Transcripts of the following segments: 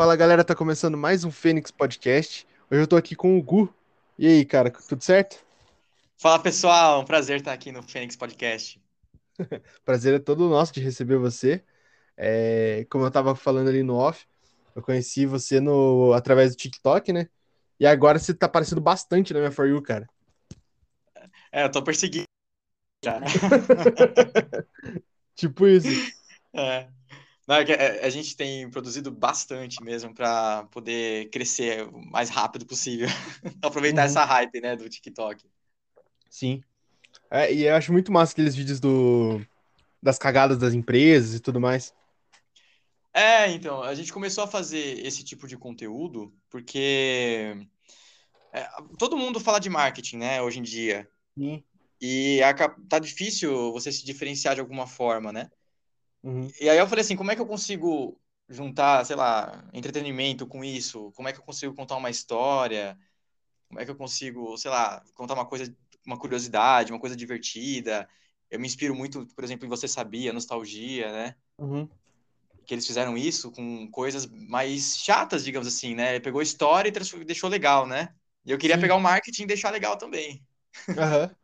Fala galera, tá começando mais um Fênix Podcast. Hoje eu tô aqui com o Gu. E aí, cara, tudo certo? Fala pessoal, um prazer estar aqui no Fênix Podcast. Prazer é todo nosso de receber você. É, como eu tava falando ali no off, eu conheci você no, através do TikTok, né? E agora você tá aparecendo bastante na minha For You, cara. É, eu tô perseguindo tipo isso. É. Não, é que a, a gente tem produzido bastante mesmo para poder crescer o mais rápido possível. Aproveitar Uhum. essa hype, né, do TikTok. Sim. É, e eu acho muito massa aqueles vídeos do, das cagadas das empresas e tudo mais. É, então, a gente começou a fazer esse tipo de conteúdo porque é, todo mundo fala de marketing, né, hoje em dia. Sim. E aca- tá difícil você se diferenciar de alguma forma, né? Uhum. E aí eu falei assim, como é que eu consigo juntar, sei lá, entretenimento com isso? Como é que eu consigo contar uma história? Como é que eu consigo, sei lá, contar uma coisa, uma curiosidade, uma coisa divertida? Eu me inspiro muito, por exemplo, em Você Sabia, Nostalgia, né? Uhum. Que eles fizeram isso com coisas mais chatas, digamos assim, né? Ele pegou história e deixou legal, né? E eu queria Sim. pegar o marketing e deixar legal também. Aham.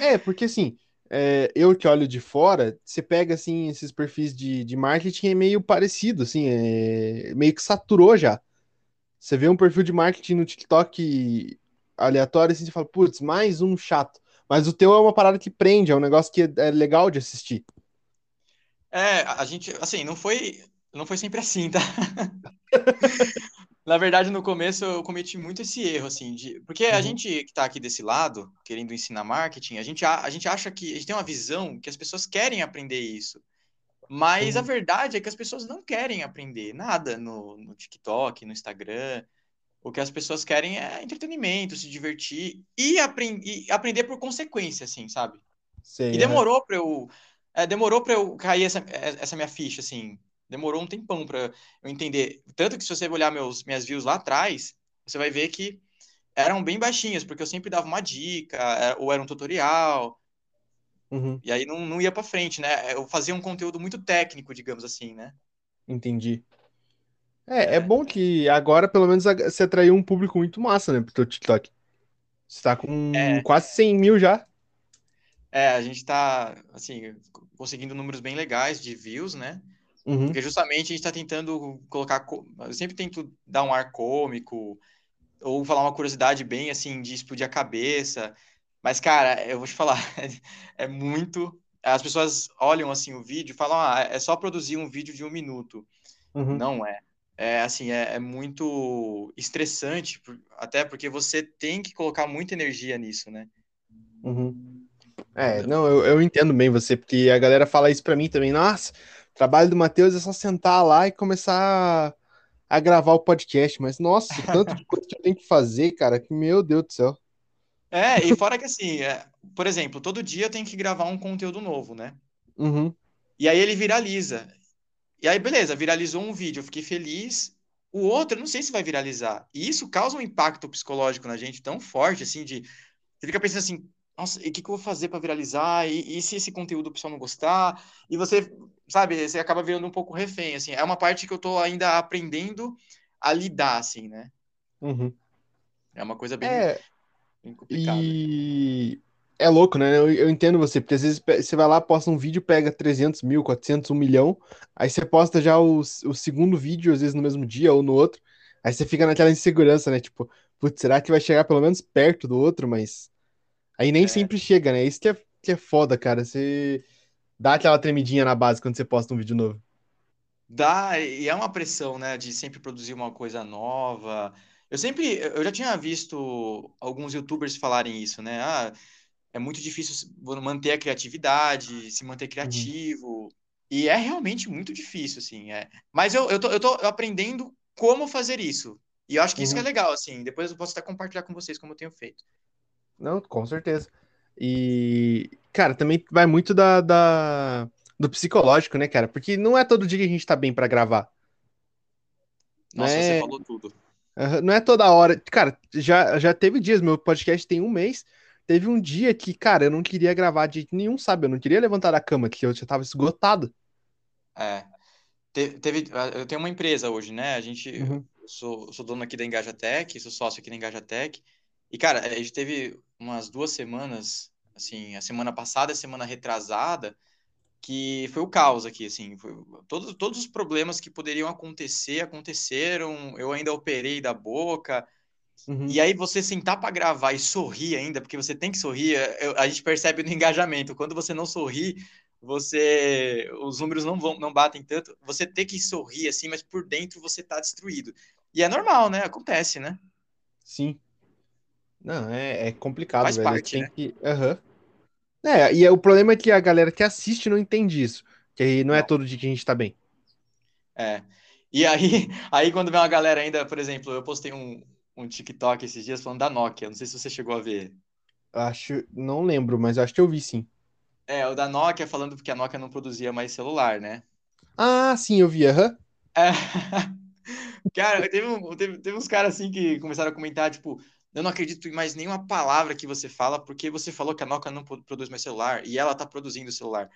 É, porque assim, é, eu que olho de fora, você pega assim esses perfis de, de marketing é meio parecido, assim, é meio que saturou já. Você vê um perfil de marketing no TikTok aleatório assim, você fala, putz, mais um chato. Mas o teu é uma parada que prende, é um negócio que é, é legal de assistir. É, a a gente, assim, não foi, não foi sempre assim, tá? Na verdade, no começo eu cometi muito esse erro, assim, de... porque a Uhum. gente que tá aqui desse lado, querendo ensinar marketing, a gente, a, a gente acha que, a gente tem uma visão que as pessoas querem aprender isso, mas a Uhum. verdade é que as pessoas não querem aprender nada no, no TikTok, no Instagram, o que as pessoas querem é entretenimento, se divertir e, apren e aprender por consequência, assim, sabe? Sei, E demorou pra eu, é, demorou para eu cair essa, essa minha ficha, assim. Demorou um tempão pra eu entender. Tanto que se você olhar meus, minhas views lá atrás, você vai ver que eram bem baixinhas, porque eu sempre dava uma dica, é, ou era um tutorial, Uhum, e aí não, não ia pra frente, né? Eu fazia um conteúdo muito técnico, digamos assim, né? entendi. É, é É, bom que agora pelo menos você atraiu um público muito massa, né, pro teu TikTok. Você tá com é, quase 100 mil já. é, a gente tá, assim, conseguindo números bem legais de views, né? Uhum, Porque justamente a gente está tentando colocar. co- Eu sempre tento dar um ar cômico, ou falar uma curiosidade bem assim, de explodir a cabeça. Mas, cara, eu vou te falar, é muito. As pessoas olham assim o vídeo e falam, ah, é só produzir um vídeo de um minuto. uhum. Não é. É assim, é, é muito estressante, até porque você tem que colocar muita energia nisso, né? Uhum. É, não, eu, eu entendo bem você, porque a galera fala isso pra mim também. Nossa, o trabalho do Matheus é só sentar lá e começar a gravar o podcast. Mas, nossa, tanto de coisa que eu tenho que fazer, cara, que meu Deus do céu. É, e fora que assim, é, por exemplo, todo dia eu tenho que gravar um conteúdo novo, né? Uhum, E aí ele viraliza. E aí, beleza, viralizou um vídeo, eu fiquei feliz. O outro, eu não sei se vai viralizar. E isso causa um impacto psicológico na gente tão forte, assim, de. Você fica pensando assim, nossa, e o que que eu vou fazer para viralizar? E, e se esse conteúdo o pessoal não gostar? E você, sabe, você acaba virando um pouco refém, assim. É uma parte que eu tô ainda aprendendo a lidar, assim, né? uhum. É uma coisa bem, É, bem complicada. e é louco, né? Eu, eu entendo você, porque às vezes você vai lá, posta um vídeo, pega 300 mil, 400, 1 milhão, aí você posta já o, o segundo vídeo, às vezes no mesmo dia ou no outro, aí você fica naquela insegurança, né? Tipo, putz, será que vai chegar pelo menos perto do outro? Mas aí nem É, sempre chega, né? Isso que é, que é foda, cara. Você dá aquela tremidinha na base quando você posta um vídeo novo. Dá, e é uma pressão, né, de sempre produzir uma coisa nova. Eu sempre, eu já tinha visto alguns YouTubers falarem isso, né? Ah, é muito difícil manter a criatividade, se manter Uhum, criativo. E é realmente muito difícil, assim, é. Mas eu, eu tô, eu tô aprendendo como fazer isso. E eu acho que isso que é uhum. legal, assim. Depois eu posso até compartilhar com vocês como eu tenho feito. Não, com certeza. E, cara, também vai muito da, da- do psicológico, né, cara? Porque não é todo dia que a gente tá bem pra gravar. Não Nossa, você é, falou tudo. não é toda hora. Cara, já, já teve dias, meu podcast tem um mês. Teve um dia que, cara, eu não queria gravar de jeito nenhum, sabe? Eu não queria levantar da cama, que eu já tava esgotado. É. te- teve, eu tenho uma empresa hoje, né? A gente, Uhum, sou, sou dono aqui da Engajatec, sou sócio aqui da Engajatec. E, cara, a gente teve umas duas semanas, assim, a semana passada e a semana retrasada, que foi o caos aqui, assim, foi, todos, todos os problemas que poderiam acontecer, aconteceram, eu ainda operei da boca, uhum. e aí você sentar para gravar e sorrir ainda, porque você tem que sorrir, eu- a gente percebe no engajamento, quando você não sorri, você, os números não vão, não batem tanto, você tem que sorrir assim, mas por dentro você tá destruído. E é normal, né? Acontece, né? Sim. Não, é, é complicado, Faz velho. parte, Tem né? que. Aham. É, e é- o problema é que a galera que assiste não entende isso. Que aí não é Não. todo dia que a gente tá bem. É. E aí, aí quando vem uma galera ainda, por exemplo, eu postei um, um TikTok esses dias falando da Nokia, não sei se você chegou a ver. Acho. Não lembro, mas acho que eu vi sim. É, o da Nokia falando que a Nokia não produzia mais celular, né? Ah, sim, eu vi, aham. É. Cara, teve, um- teve, teve uns caras assim que começaram a comentar, tipo, eu não acredito em mais nenhuma palavra que você fala, porque você falou que a Nokia não pro- produz mais celular e ela tá produzindo celular.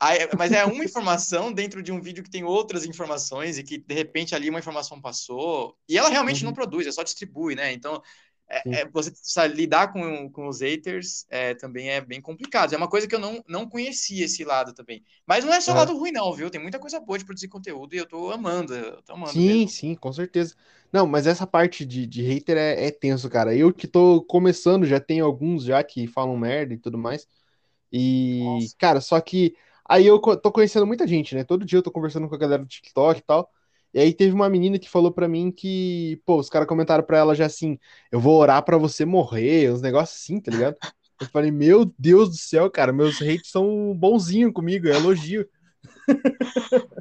Aí, mas é uma informação dentro de um vídeo que tem outras informações e que de repente ali uma informação passou e ela realmente não Uhum, produz, é só distribui, né? Então é, é, você lidar com, com os haters é, também é bem complicado. É uma coisa que eu não, não conhecia esse lado também. Mas não é só Aham. lado ruim, não, viu? Tem muita coisa boa de produzir conteúdo e eu tô amando, eu tô amando Sim, mesmo. sim, com certeza. Não, mas essa parte de, de hater é, é tenso, cara. Eu que tô começando, já tenho alguns já que falam merda e tudo mais. E, Nossa. cara, só que aí eu tô conhecendo muita gente, né? Todo dia eu tô conversando com a galera do TikTok e tal. E aí teve uma menina que falou pra mim que, pô, os caras comentaram pra ela já assim, eu vou orar pra você morrer, uns negócios assim, tá ligado? Eu falei, meu Deus do céu, cara, meus hates são bonzinhos comigo, é elogio.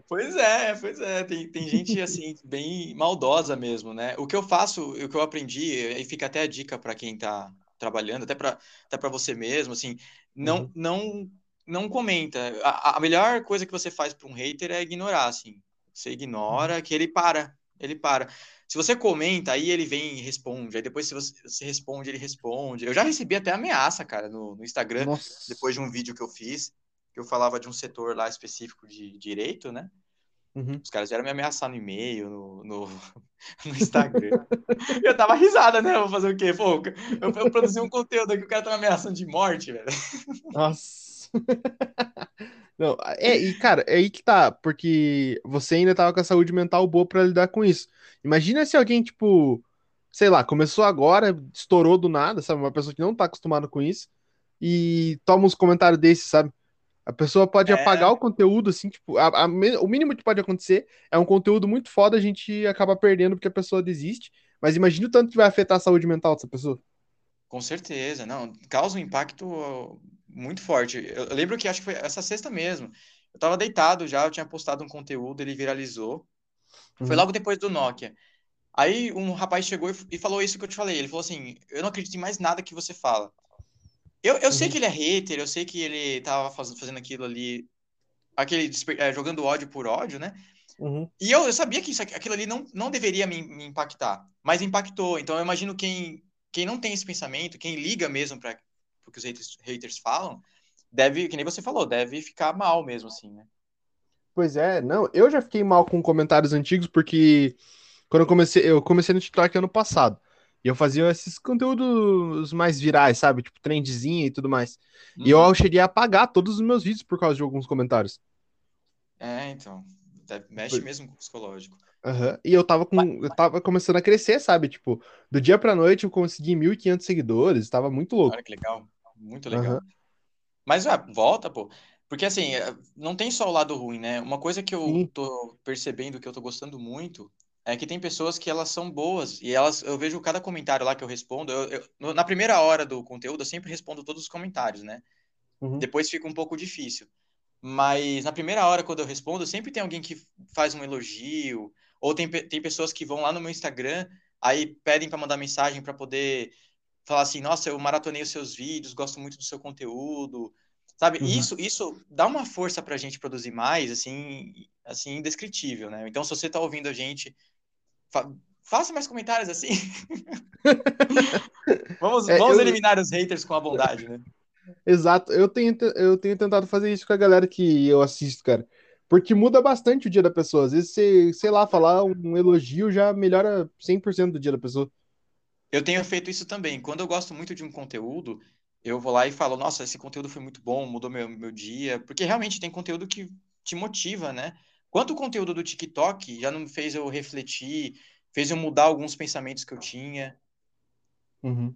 Pois é, pois é. Tem, tem gente assim, bem maldosa mesmo, né? O que eu faço, o que eu aprendi, e fica até a dica para quem tá trabalhando, até para até para você mesmo, assim, não Uhum, não não comenta. A, a melhor coisa que você faz para um hater é ignorar, assim. Você uhum. ignora que ele para, ele para. Se você comenta, aí ele vem e responde. Aí depois, se você, você responde, ele responde. Eu já recebi até ameaça, cara, no, no Instagram, depois de Nossa. um vídeo que eu fiz, que eu falava de um setor lá específico de direito, né? Uhum. Os caras vieram me ameaçar no e-mail, no, no, no Instagram. Eu tava risada, né? Vou fazer o quê? Pô, eu, eu produzi um conteúdo aqui, o cara tá me ameaçando de morte, velho. Nossa. Não, é, e cara, é aí que tá, porque você ainda tava com a saúde mental boa pra lidar com isso. Imagina se alguém, tipo, sei lá, começou agora, estourou do nada, sabe? Uma pessoa que não tá acostumada com isso e toma uns comentários desses, sabe? A pessoa pode apagar É, o conteúdo, assim, tipo, a- a o mínimo que pode acontecer é um conteúdo muito foda, a gente acaba perdendo porque a pessoa desiste. Mas imagina o tanto que vai afetar a saúde mental dessa pessoa. com certeza, não, causa um impacto muito forte. Eu, eu lembro que acho que foi essa sexta mesmo. Eu tava deitado já, eu tinha postado um conteúdo, ele viralizou. Foi Uhum, logo depois do Nokia. Aí um rapaz chegou e, falou isso que eu te falei. Ele falou assim: Eu não acredito em mais nada que você fala. Eu, eu sei uhum, que ele é hater, eu sei que ele tava faz- fazendo aquilo ali, aquele é, jogando ódio por ódio, né? uhum. E eu, eu sabia que isso, aqui- aquilo ali não, não deveria me, me impactar, mas impactou. Então eu imagino quem, quem não tem esse pensamento, quem liga mesmo para o que os haters, haters falam, deve, que nem você falou, deve ficar mal mesmo, assim, né? Pois é, não, eu já fiquei mal com comentários antigos porque quando eu comecei, eu comecei no TikTok ano passado. E eu fazia esses conteúdos mais virais, sabe? Tipo, trendzinha e tudo mais. E eu Uhum. cheguei a apagar todos os meus vídeos por causa de alguns comentários. É, então, mexe mesmo com o psicológico. Aham. E eu tava com, eu tava começando a crescer, sabe? Tipo, do dia pra noite eu consegui 1.500 seguidores, tava muito louco. olha que legal, muito legal. Mas ah, volta, pô. Porque assim, é, não tem só o lado ruim, né? Uma coisa que eu Sim. tô percebendo, que eu tô gostando muito, é que tem pessoas que elas são boas. E elas, eu vejo cada comentário lá que eu respondo. eu- eu- na primeira hora do conteúdo, eu sempre respondo todos os comentários, né? Uhum. Depois fica um pouco difícil. Mas na primeira hora, quando eu respondo, sempre tem alguém que faz um elogio. Ou tem, tem pessoas que vão lá no meu Instagram, aí pedem para mandar mensagem para poder falar assim, nossa, eu maratonei os seus vídeos, gosto muito do seu conteúdo, sabe? Uhum. Isso, isso dá uma força pra gente produzir mais, assim, assim, indescritível, né? Então, se você tá ouvindo a gente, fa faça mais comentários assim. Vamos, É, vamos eu, eliminar os haters com a bondade, né? exato, eu tenho, te- eu tenho tentado fazer isso com a galera que eu assisto, cara. Porque muda bastante o dia da pessoa. Às vezes você, sei lá, falar um elogio já melhora 100% do dia da pessoa. Eu tenho feito isso também. Quando eu gosto muito de um conteúdo, eu vou lá e falo, nossa, esse conteúdo foi muito bom, mudou meu, meu dia. Porque realmente tem conteúdo que te motiva, né? Quanto o conteúdo do TikTok já não fez eu refletir, fez eu mudar alguns pensamentos que eu tinha. Uhum.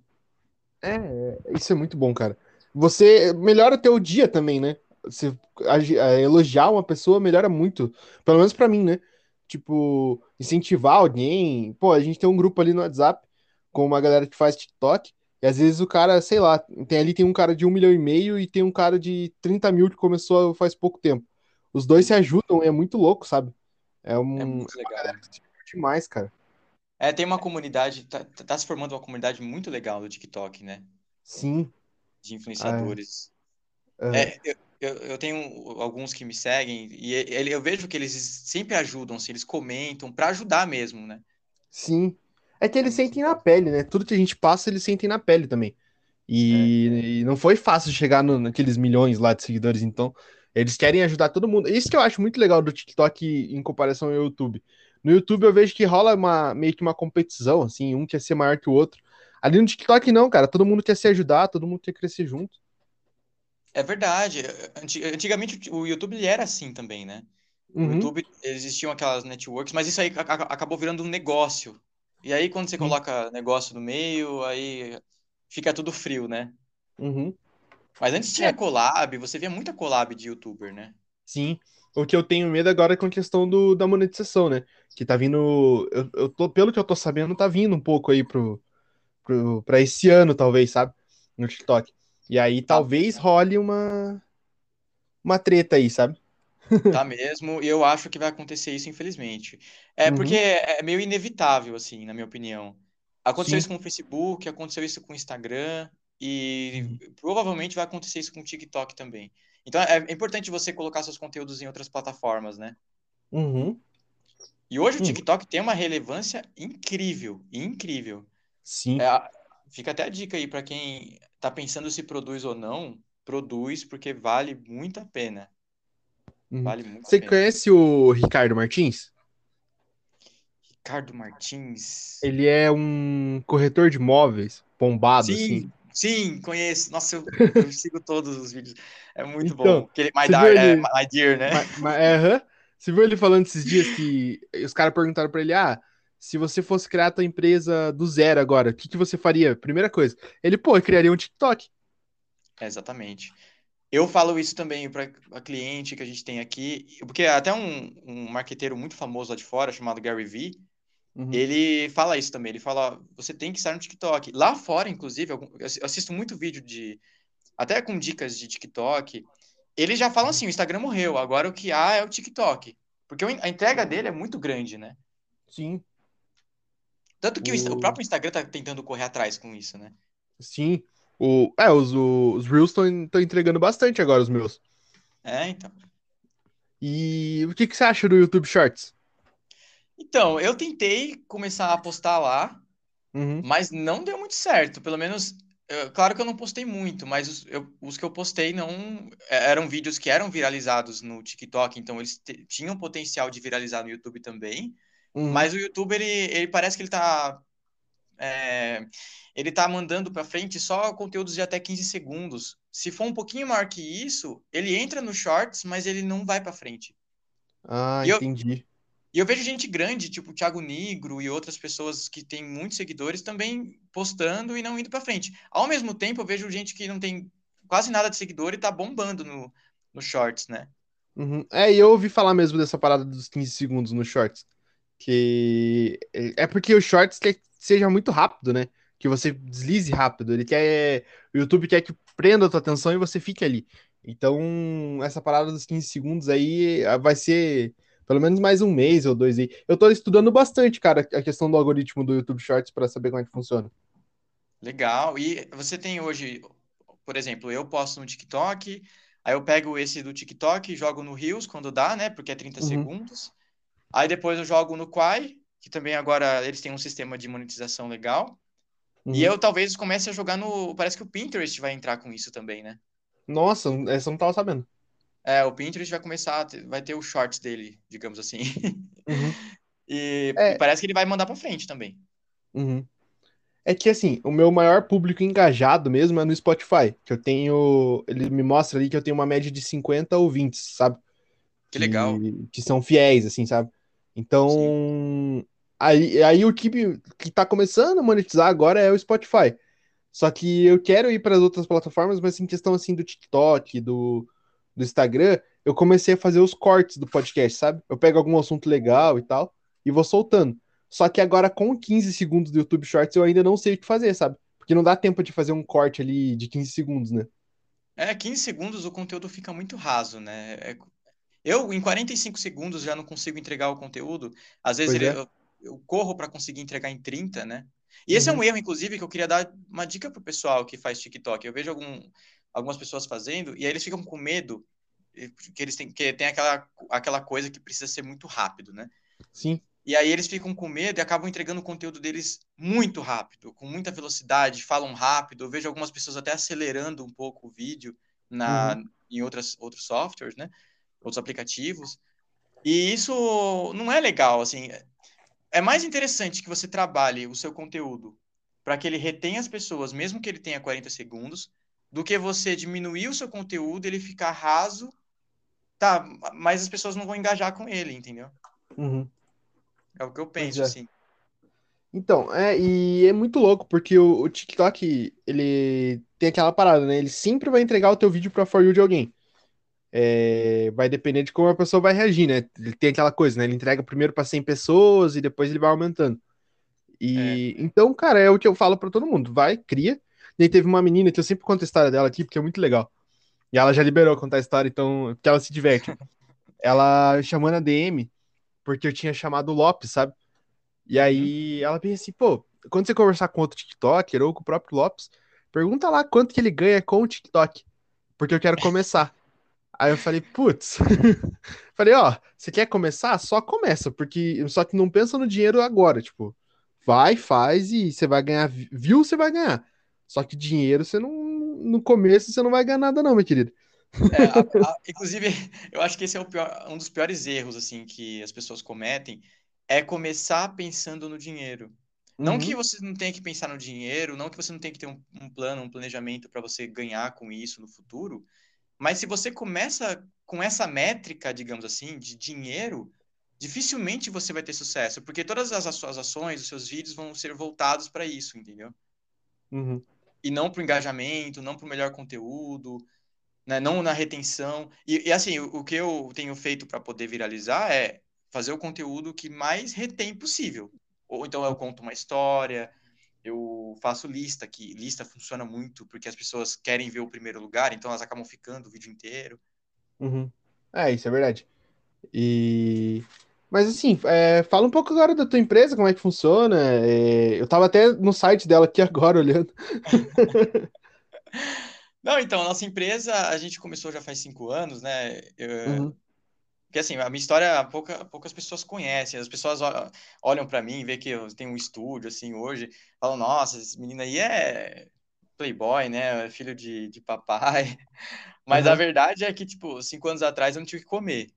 É, é, isso é muito bom, cara. Você melhora teu dia também, né? Você a- elogiar uma pessoa melhora muito. Pelo menos pra mim, né? Tipo, incentivar alguém. Pô, a gente tem um grupo ali no WhatsApp com uma galera que faz TikTok. E às vezes o cara, sei lá, tem ali tem um cara de um milhão e meio e tem um cara de 30 mil que começou faz pouco tempo. Os dois se ajudam, é muito louco, sabe? É É um, muito legal. se diverte demais, cara. É, tem uma comunidade, tá, tá se formando uma comunidade muito legal do TikTok, né? Sim. De Ah, influenciadores. aham. É, eu, eu, eu tenho alguns que me seguem e ele, eu vejo que eles sempre ajudam, assim, eles comentam para ajudar mesmo, né? Sim. É que eles sentem na pele, né? Tudo que a gente passa, eles sentem na pele também. É, E, e não foi fácil chegar no- naqueles milhões lá de seguidores, então eles querem ajudar todo mundo. Isso que eu acho muito legal do TikTok em comparação ao YouTube. No YouTube eu vejo que rola uma, meio que uma competição, assim, um quer ser maior que o outro. Ali no TikTok não, cara, todo mundo quer se ajudar, todo mundo quer crescer junto. é verdade. Anti- Antigamente o YouTube ele era assim também, né? O Uhum, YouTube existiam aquelas networks, mas isso aí acabou virando um negócio. E aí quando você sim, coloca negócio no meio, aí fica tudo frio, né? uhum. Mas antes tinha É, collab, você via muita collab de YouTuber, né? sim. O que eu tenho medo agora é com a questão do, da monetização, né? Que tá vindo. Eu, eu tô, pelo que eu tô sabendo, tá vindo um pouco aí pro, pro, pra esse ano, talvez, sabe? No TikTok. E aí talvez role uma, uma treta aí, sabe? Tá mesmo, e eu acho que vai acontecer isso, infelizmente. É porque Uhum, é é meio inevitável, assim, na minha opinião. Aconteceu isso sim. com o Facebook, aconteceu isso com o Instagram, e Uhum, provavelmente vai acontecer isso com o TikTok também. Então é, é importante você colocar seus conteúdos em outras plataformas, né? uhum, E hoje o uhum, TikTok tem uma relevância incrível, incrível. É, sim. a- fica até a dica aí para quem tá pensando se produz ou não, produz porque vale muito a pena. Uhum. Vale muito Você conhece o Ricardo Martins? Ricardo Martins. Ele é um corretor de imóveis, bombado, assim. Sim, sim, conheço. Nossa, eu, eu sigo todos os vídeos. É muito bom. Então, Aquele My, Dar, viu é, ele. My Dear, né? ma- ma- é, aham. Você viu ele falando esses dias que os caras perguntaram pra ele: ah, se você fosse criar a tua empresa do zero agora, o que que você faria? Primeira coisa. Ele, pô, eu criaria um TikTok. É, exatamente. Eu falo isso também para a cliente que a gente tem aqui, porque até um, um marqueteiro muito famoso lá de fora, chamado Gary Vee, Uhum, ele fala isso também. Ele fala, você tem que estar no TikTok. Lá fora, inclusive, eu assisto muito vídeo de, até com dicas de TikTok, eles já falam assim, o Instagram morreu, agora o que há é o TikTok. Porque a entrega dele é muito grande, né? Sim. Tanto que o, o O... próprio Instagram tá tentando correr atrás com isso, né? Sim. O... É, os, os Reels estão entregando bastante agora, os meus. É, então. E o que que você acha do YouTube Shorts? Então, eu tentei começar a postar lá, Uhum, mas não deu muito certo. Pelo menos, eu- claro que eu não postei muito, mas os, eu- os que eu postei não é- eram vídeos que eram viralizados no TikTok, então eles te- tinham potencial de viralizar no YouTube também. uhum. Mas o YouTube, ele, ele parece que ele tá, é, ele tá mandando para frente só conteúdos de até 15 segundos. Se for um pouquinho maior que isso, ele entra no Shorts, mas ele não vai para frente. Ah, E eu, entendi. E eu vejo gente grande, tipo o Thiago Nigro e outras pessoas que têm muitos seguidores também postando e não indo pra frente. Ao mesmo tempo, eu vejo gente que não tem quase nada de seguidor e tá bombando no, no Shorts, né? Uhum. É, e eu ouvi falar mesmo dessa parada dos 15 segundos no Shorts. Que é porque o Shorts quer que seja muito rápido, né? Que você deslize rápido. Ele quer. O YouTube quer que prenda a tua atenção e você fique ali. Então, essa parada dos 15 segundos aí ah, vai ser pelo menos mais um mês ou dois aí. Eu tô estudando bastante, cara, a questão do algoritmo do YouTube Shorts pra saber como é que funciona. Legal. E você tem hoje, por exemplo, eu posto no TikTok, aí eu pego esse do TikTok, jogo no Reels quando dá, né? Porque é 30 Uhum, segundos. Aí depois eu jogo no Quai, que também agora eles têm um sistema de monetização legal. E uhum. eu talvez comece a jogar no. Parece que o Pinterest vai entrar com isso também, né? Nossa, essa eu não tava sabendo. É, o Pinterest vai começar, vai ter os shorts dele, digamos assim. Uhum. E, e É, parece que ele vai mandar pra frente também. uhum. É que assim, o meu maior público engajado mesmo é no Spotify, que eu tenho, ele me mostra ali que eu tenho uma média de 50 ouvintes, sabe? Que legal. Que, que são fiéis, assim, sabe? Sim. Então, aí, aí o que, que tá começando a monetizar agora é o Spotify. Só que eu quero ir para as outras plataformas, mas em questão assim do TikTok, do, do Instagram, eu comecei a fazer os cortes do podcast, sabe? Eu pego algum assunto legal e tal e vou soltando. Só que agora com 15 segundos do YouTube Shorts eu ainda não sei o que fazer, sabe? Porque não dá tempo de fazer um corte ali de 15 segundos, né? É, 15 segundos o conteúdo fica muito raso, né? É- eu, em 45 segundos, já não consigo entregar o conteúdo. Às vezes ele- é. eu, eu corro para conseguir entregar em 30, né? E esse é um Uhum. erro, inclusive, que eu queria dar uma dica pro pessoal que faz TikTok. Eu vejo algum, algumas pessoas fazendo e aí eles ficam com medo eh, que eles têm que tem aquela, aquela coisa que precisa ser muito rápido, né? Sim. E aí eles ficam com medo e acabam entregando o conteúdo deles muito rápido, com muita velocidade, falam rápido. Eu vejo algumas pessoas até acelerando um pouco o vídeo na, Uhum. em outras, outros softwares, né? Outros aplicativos. E isso não é legal, assim. É mais interessante que você trabalhe o seu conteúdo para que ele retenha as pessoas, mesmo que ele tenha 40 segundos, do que você diminuir o seu conteúdo, ele ficar raso, tá, mas as pessoas não vão engajar com ele, entendeu? Uhum. É o que eu penso, é. assim. Então, é, e é muito louco, porque o, o TikTok, ele tem aquela parada, né? Ele sempre vai entregar o teu vídeo pra For You de alguém. É, vai depender de como a pessoa vai reagir, né? Ele tem aquela coisa, né? Ele entrega primeiro pra 100 pessoas e depois ele vai aumentando. É. E então, cara, é o que eu falo pra todo mundo. Vai, cria. E aí teve uma menina que eu sempre conto a história dela aqui, porque é muito legal. E ela já liberou contar a história, então, porque ela se diverte. Ela chamou na DM, porque eu tinha chamado o Lopes, sabe? E Uhum. aí ela pensa assim, pô, quando você conversar com outro TikToker ou com o próprio Lopes, pergunta lá quanto que ele ganha com o TikTok, porque eu quero começar. Aí eu falei, putz, falei, ó, você quer começar? Só começa, porque só que não pensa no dinheiro agora, tipo, vai, faz e você vai ganhar, viu, você vai ganhar. Só que dinheiro você não, no começo você não vai ganhar nada não, meu querido. É, a- a- inclusive, eu acho que esse é o pior, um dos piores erros assim que as pessoas cometem é começar pensando no dinheiro. Não que Uhum, você não tenha que pensar no dinheiro, não que você não tenha que ter um, um plano, um planejamento para você ganhar com isso no futuro, mas se você começa com essa métrica, digamos assim, de dinheiro, dificilmente você vai ter sucesso, porque todas as suas ações, os seus vídeos vão ser voltados para isso, entendeu? uhum, E não para o engajamento, não para o melhor conteúdo, né? Não na retenção. E, e, assim, o, o que eu tenho feito para poder viralizar é fazer o conteúdo que mais retém possível. Ou então eu conto uma história, eu faço lista, que lista funciona muito porque as pessoas querem ver o primeiro lugar, então elas acabam ficando o vídeo inteiro. uhum. É, isso é verdade. E. Mas assim, é, fala um pouco agora da tua empresa, como é que funciona. É, eu tava até no site dela aqui agora olhando. Não, então, a nossa empresa, a gente começou já faz cinco anos, né? Eu- Uhum, Porque assim, a minha história pouca, poucas pessoas conhecem. As pessoas olham para mim, vê que eu tenho um estúdio assim hoje, falam, nossa, esse menino aí é playboy, né? É filho de, de papai. Mas a aham. verdade é que, tipo, cinco anos atrás eu não tive que comer.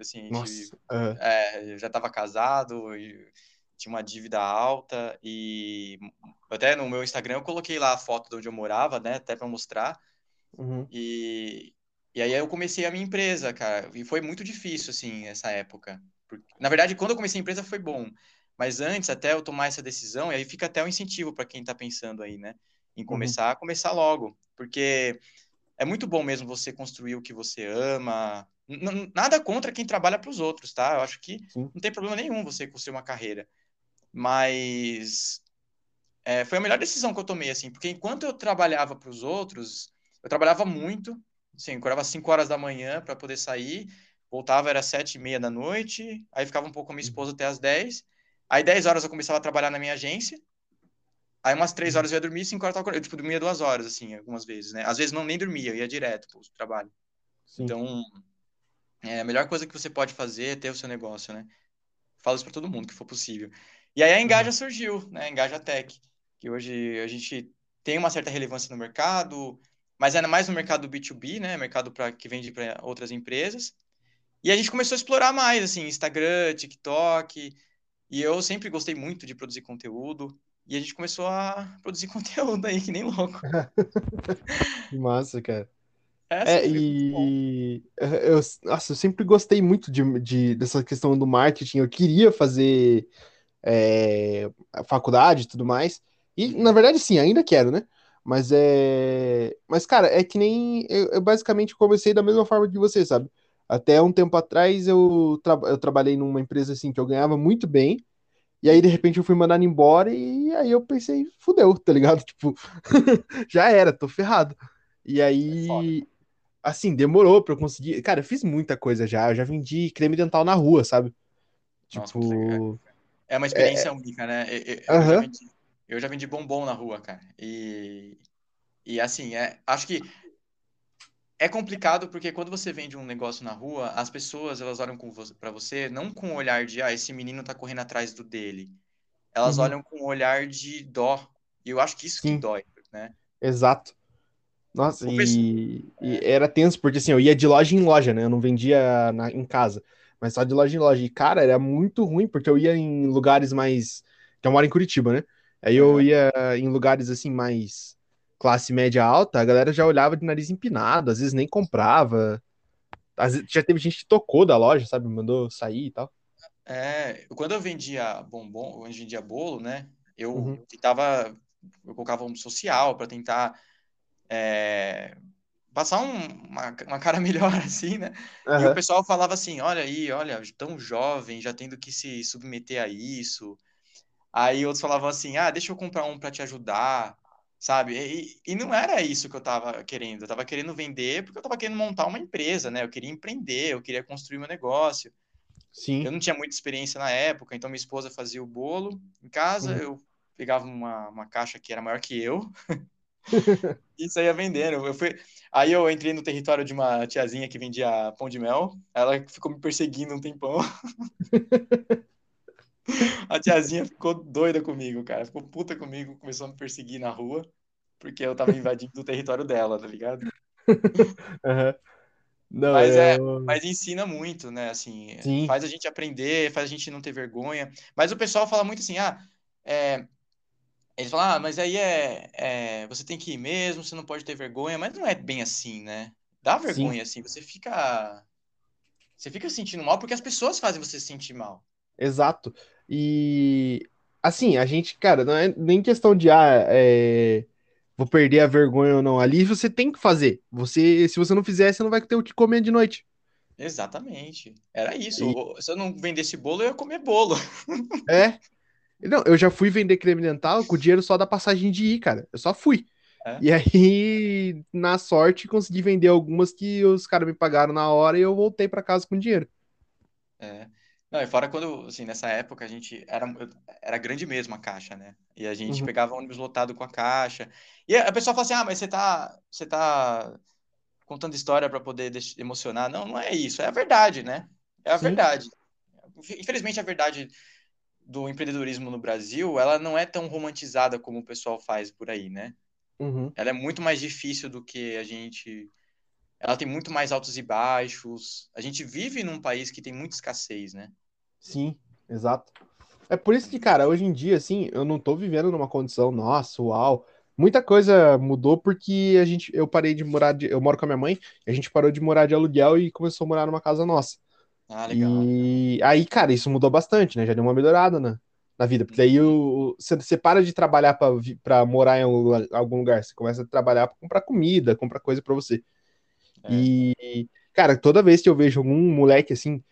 Assim, a aham, é, eu já estava casado, e tinha uma dívida alta e até no meu Instagram eu coloquei lá a foto de onde eu morava, né? Até para mostrar. uhum, E, e aí eu comecei a minha empresa, cara, e foi muito difícil, assim, essa época. Porque, na verdade, quando eu comecei a empresa foi bom, mas antes, até eu tomar essa decisão, e aí fica até um incentivo para quem tá pensando aí, né, em uhum, começar, começar logo, porque é muito bom mesmo você construir o que você ama. N- nada contra quem trabalha para os outros, tá? Eu acho que sim. não tem problema nenhum você construir uma carreira, mas é, foi a melhor decisão que eu tomei, assim, porque enquanto eu trabalhava para os outros, eu trabalhava muito, eu acordava às 5 horas da manhã para poder sair, voltava, era sete e meia da noite, aí ficava um pouco com a minha Uhum, esposa até às 10, aí 10 horas eu começava a trabalhar na minha agência, aí umas 3 uhum, horas eu ia dormir, 5 horas eu, tava eu tipo, dormia duas horas, assim, algumas vezes, né? Às vezes não nem dormia, eu ia direto pro trabalho. sim. Então, é, a melhor coisa que você pode fazer é ter o seu negócio, né? Falo isso para todo mundo que for possível. E aí a aham, Engaja surgiu, né? A Engaja Tech, que hoje a gente tem uma certa relevância no mercado, mas era mais no mercado B2B, né? Mercado para que vende para outras empresas. E a gente começou a explorar mais, assim, Instagram, TikTok. E eu sempre gostei muito de produzir conteúdo. E a gente começou a produzir conteúdo aí, que nem louco. Que massa, cara. É, É, e eu, nossa, eu sempre gostei muito de, de- dessa questão do marketing. Eu queria fazer é, a faculdade e tudo mais. E, na Uhum. verdade, sim, ainda quero, né? Mas é. Mas, cara, é que nem. Eu, eu basicamente comecei da mesma forma que você, sabe? Até um tempo atrás eu, tra eu trabalhei numa empresa assim que eu ganhava muito bem. E aí, de repente, eu fui mandado embora. E aí eu pensei, fudeu, tá ligado? Tipo, já era, tô ferrado. E É aí. Assim, demorou pra eu conseguir. Cara, eu fiz muita coisa já. Eu já vendi creme dental na rua, sabe? Nossa. Tipo. É uma É, experiência única, né? Eu, eu- eu já vendi, eu já vendi bombom na rua, cara. E, e assim, é, acho que é complicado porque quando você vende um negócio na rua, as pessoas elas olham para você não com o olhar de, ah, esse menino tá correndo atrás do dele. Elas uhum, olham com o olhar de dó. E eu acho que isso que sim, dói, né? exato. Nossa, e, e era tenso, porque assim, eu ia de loja em loja, né? Eu não vendia na- em casa, mas só de loja em loja. E, cara, era muito ruim, porque eu ia em lugares mais. Que eu moro em Curitiba, né? Aí eu ia em lugares assim, mais classe média alta, a galera já olhava de nariz empinado, às vezes nem comprava. Às vezes, já teve gente que tocou da loja, sabe? Mandou sair e tal. É, quando eu vendia bombom, eu vendia bolo, né? Eu Uhum. tentava, eu colocava um social para tentar é, passar um- uma, uma cara melhor, assim, né? E o pessoal falava assim: olha aí, olha, tão jovem, já tendo que se submeter a isso. Aí outros falavam assim: ah, deixa eu comprar um para te ajudar, sabe? E, e não era isso que eu tava querendo. Eu tava querendo vender porque eu tava querendo montar uma empresa, né? Eu queria empreender, eu queria construir meu negócio. Eu Sim. não tinha muita experiência na época, então minha esposa fazia o bolo em casa, Uhum. eu pegava uma, uma caixa que era maior que eu e saía vendendo. Eu fui... Aí eu entrei no território de uma tiazinha que vendia pão de mel, ela ficou me perseguindo um tempão. A tiazinha ficou doida comigo, cara, ficou puta comigo, começou a me perseguir na rua, porque eu tava invadindo o território dela, tá ligado? Aham. Não, Mas é, eu. mas ensina muito, né? Assim, Sim, faz a gente aprender, faz a gente não ter vergonha. Mas o pessoal fala muito assim, ah, é, Eles falam, ah, mas aí é, é, você tem que ir mesmo, você não pode ter vergonha, mas não é bem assim, né? Dá sim, vergonha, assim, você fica, você fica se sentindo mal porque as pessoas fazem você se sentir mal. exato. E assim, a gente, cara, não é nem questão de ah, é, vou perder a vergonha ou não. Ali você tem que fazer. Você, se você não fizer, você não vai ter o que comer de noite. Exatamente. Era isso. E Se eu não vendesse bolo, eu ia comer bolo. é, não, eu já fui vender creme dental com o dinheiro só da passagem de ir, cara. Eu só fui. É, E aí, na sorte, consegui vender algumas que os caras me pagaram na hora e eu voltei pra casa com dinheiro. é. Não, e fora quando, assim, nessa época a gente era, era grande mesmo a caixa, né? E a gente Uhum, pegava ônibus lotado com a caixa. E a pessoa fala assim: "Ah, mas você tá, você tá contando história para poder emocionar". Não, não é isso, é a verdade, né? É a sim, verdade. Infelizmente, a verdade do empreendedorismo no Brasil, ela não é tão romantizada como o pessoal faz por aí, né? uhum, Ela é muito mais difícil do que a gente. Ela tem muito mais altos e baixos. A gente vive num país que tem muita escassez, né? Sim, exato. É por isso que, cara, hoje em dia, assim, eu não tô vivendo numa condição, nossa, uau. Muita coisa mudou porque a gente, eu parei de morar, de, eu moro com a minha mãe, a gente parou de morar de aluguel e começou a morar numa casa nossa. Ah, legal. E aí, cara, isso mudou bastante, né? Já deu uma melhorada na, na vida, porque daí o, você, você para de trabalhar pra morar em algum lugar, você começa a trabalhar pra comprar comida, comprar coisa pra você. É, E, cara, toda vez que eu vejo algum moleque assim,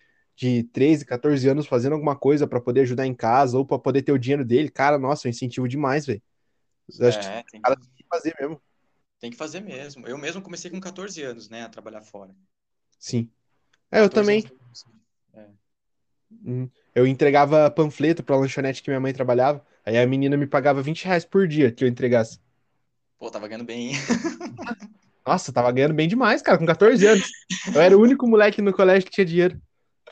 de 13, 14 anos fazendo alguma coisa pra poder ajudar em casa ou pra poder ter o dinheiro dele, cara, nossa, eu incentivo demais, velho. Acho que é, tem o cara que, tem que fazer mesmo. tem que fazer mesmo. Eu mesmo comecei com 14 anos, né, a trabalhar fora. Sim. É, eu 14 anos. também. É. Uhum. Eu entregava panfleto pra lanchonete que minha mãe trabalhava. Aí a menina me pagava 20 reais por dia que eu entregasse. Pô, tava ganhando bem, hein? Nossa, tava ganhando bem demais, cara, com 14 anos. Eu era o único moleque no colégio que tinha dinheiro.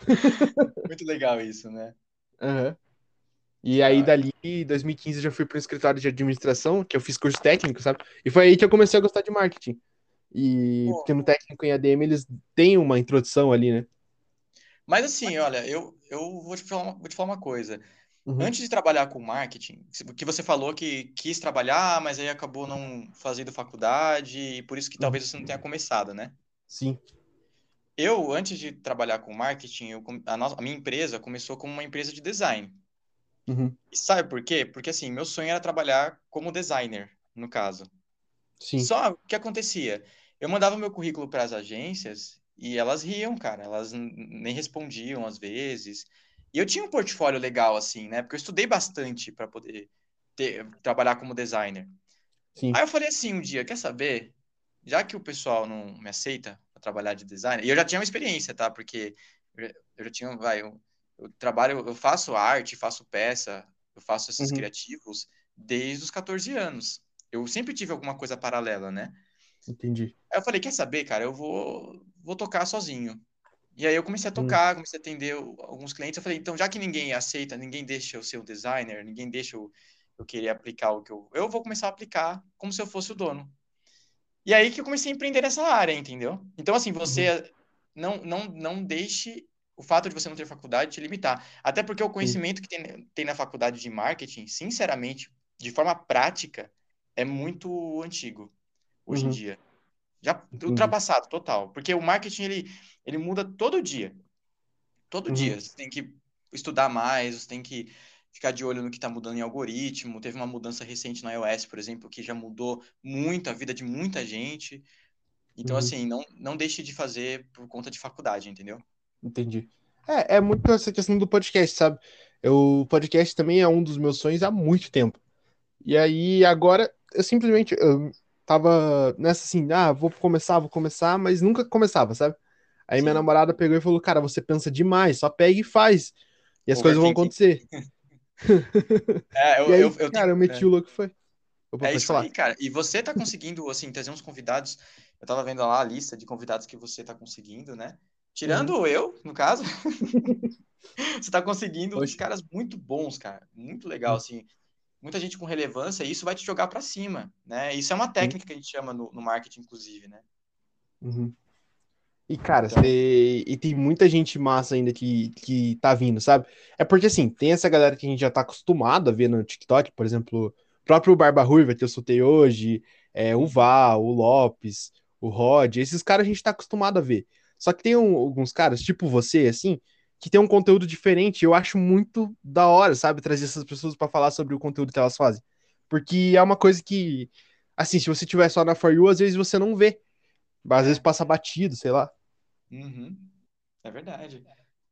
Muito legal isso, né? Aham. E aí, dali, em 2015, eu já fui para um escritório de administração, que eu fiz curso técnico, sabe? E foi aí que eu comecei a gostar de marketing. E Pô, porque no técnico em ADM eles têm uma introdução ali, né? Mas assim, olha, eu, eu vou te falar uma, vou te falar uma coisa. Uhum, Antes de trabalhar com marketing, que você falou que quis trabalhar, mas aí acabou não fazendo faculdade, e por isso que uhum, talvez você não tenha começado, né? sim. Eu, antes de trabalhar com marketing, eu, a, nossa, a minha empresa começou como uma empresa de design. Uhum, E sabe por quê? Porque assim, meu sonho era trabalhar como designer, no caso. sim. Só o que acontecia? Eu mandava meu currículo para as agências e elas riam, cara. Elas nem respondiam às vezes. E eu tinha um portfólio legal, assim, né? Porque eu estudei bastante para poder ter- trabalhar como designer. Sim. Aí eu falei assim um dia, quer saber? Já que o pessoal não me aceita trabalhar de designer, e eu já tinha uma experiência, tá? Porque eu já, tinha, vai, eu, eu trabalho, eu faço arte, faço peça, eu faço esses Uhum, criativos desde os 14 anos. Eu sempre tive alguma coisa paralela, né? entendi. Aí eu falei, quer saber, cara, eu vou, vou tocar sozinho. E aí eu comecei a Uhum, tocar, comecei a atender alguns clientes. Eu falei, então, já que ninguém aceita, ninguém deixa eu ser o designer, ninguém deixa eu, eu querer aplicar o que eu... Eu vou começar a aplicar como se eu fosse o dono. E aí que eu comecei a empreender nessa área, entendeu? Então, assim, uhum, você não, não, não deixe o fato de você não ter faculdade te limitar. Até porque o conhecimento que tem, tem na faculdade de marketing, sinceramente, de forma prática, é muito antigo hoje em Uhum, dia. Já ultrapassado, total. Porque o marketing, ele, ele muda todo dia. Todo Uhum, dia. Você tem que estudar mais, você tem que ficar de olho no que está mudando em algoritmo. Teve uma mudança recente no iOS, por exemplo, que já mudou muito a vida de muita gente. Então, uhum, assim, não, não deixe de fazer por conta de faculdade, entendeu? entendi. É, é muito essa questão do podcast, sabe? Eu- O podcast também é um dos meus sonhos há muito tempo. E aí, agora, eu simplesmente eu tava nessa assim, ah, vou começar, vou começar, mas nunca começava, sabe? Aí minha Sim. namorada pegou e falou, cara, você pensa demais, só pega e faz. E as coisas vão acontecer. É, eu, eu, aí, eu cara, tenho. eu meti É, o louco foi. É isso aí, falar. cara. E você tá conseguindo, assim, trazer uns convidados. Eu tava vendo lá a lista de convidados que você tá conseguindo, né? Uhum. Tirando eu, no caso. Você tá conseguindo uns Oxe. caras muito bons, cara. Muito legal, Sim, assim. Muita gente com relevância, e isso vai te jogar para cima, né? Isso é uma técnica que a gente chama no, no marketing, inclusive, né? Uhum. E, cara, Então, cê... e tem muita gente massa ainda que, que tá vindo, sabe? É porque, assim, tem essa galera que a gente já tá acostumado a ver no TikTok, por exemplo, o próprio Barba Ruiva que eu soltei hoje, é, o uhum, Val, o Lopes, o Rod, esses caras a gente tá acostumado a ver. Só que tem um- alguns caras, tipo você, assim, que tem um conteúdo diferente. Eu acho muito da hora, sabe? Trazer essas pessoas pra falar sobre o conteúdo que elas fazem. Porque é uma coisa que, assim, se você tiver só na For You, às vezes você não vê. Às vezes é, passa batido, sei lá. Uhum, é verdade.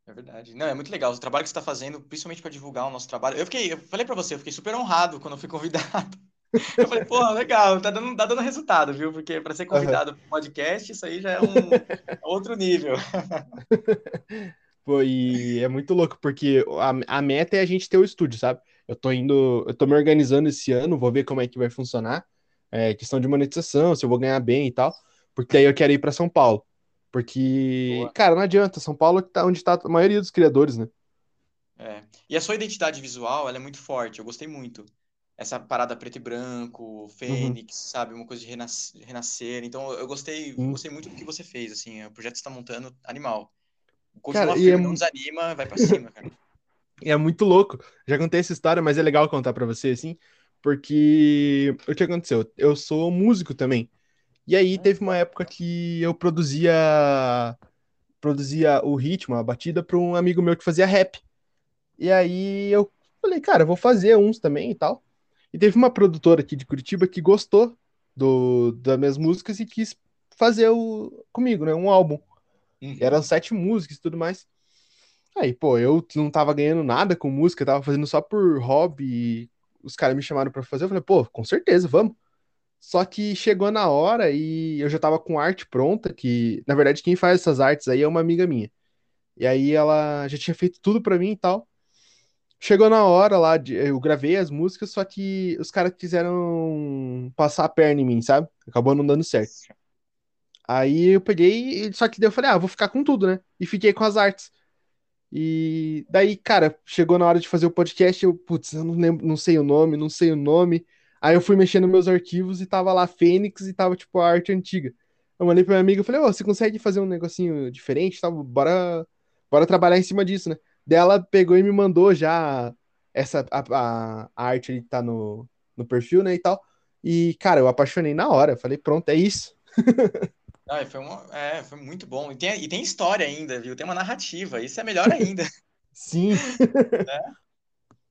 É verdade. Não, é muito legal. O trabalho que você está fazendo, principalmente para divulgar o nosso trabalho. Eu fiquei, eu falei para você, eu fiquei super honrado quando eu fui convidado. Eu falei, pô, legal, tá dando, tá dando resultado, viu? Porque para ser convidado para um podcast, isso aí já é um outro nível. Pô, e é muito louco, porque a, a meta é a gente ter o estúdio, sabe? Eu tô indo, eu tô me organizando esse ano, vou ver como é que vai funcionar. É, questão de monetização, se eu vou ganhar bem e tal. Porque daí eu quero ir pra São Paulo. Porque, Boa. cara, não adianta, São Paulo é tá onde tá a maioria dos criadores, né? É. E a sua identidade visual, ela é muito forte. Eu gostei muito. Essa parada preto e branco, Uhum, fênix, sabe? Uma coisa de renas- renascer. Então, eu gostei, sim. gostei muito do que você fez, assim. O projeto está montando, animal. Continua Cara, e é, firme, não desanima, vai pra cima, cara. e é muito louco. Já contei essa história, mas é legal contar pra você, assim, porque o que aconteceu? Eu sou músico também. E aí teve uma época que eu produzia produzia o ritmo, a batida para um amigo meu que fazia rap. E aí eu falei, cara, vou fazer uns também e tal. E teve uma produtora aqui de Curitiba que gostou do das minhas músicas e quis fazer o comigo, né, um álbum. E eram Uhum. sete músicas e tudo mais. Aí, pô, eu não tava ganhando nada com música, tava fazendo só por hobby. Os caras me chamaram pra fazer, eu falei, pô, com certeza, vamos. Só que chegou na hora e eu já tava com arte pronta, que na verdade quem faz essas artes aí é uma amiga minha. E aí ela já tinha feito tudo pra mim e tal. Chegou na hora lá, de, eu gravei as músicas, só que os caras quiseram passar a perna em mim, sabe? Acabou não dando certo. Aí eu peguei, só que daí eu falei, ah, vou ficar com tudo, né? E fiquei com as artes. E daí, cara, chegou na hora de fazer o podcast, eu, putz, eu não lembro, não sei o nome, não sei o nome. Aí eu fui mexendo nos meus arquivos e tava lá Fênix e tava tipo a arte antiga. Eu mandei pra minha amiga, eu falei, ô, você consegue fazer um negocinho diferente, tá? Bora, bora trabalhar em cima disso, né? Daí ela pegou e me mandou já essa a, a, a arte ali que tá no, no perfil, né, e tal. E, cara, eu apaixonei na hora. Falei, pronto, é isso. Ah, foi, uma, é, foi muito bom. E tem, e tem história ainda, viu? Tem uma narrativa. Isso é melhor ainda. Sim. É?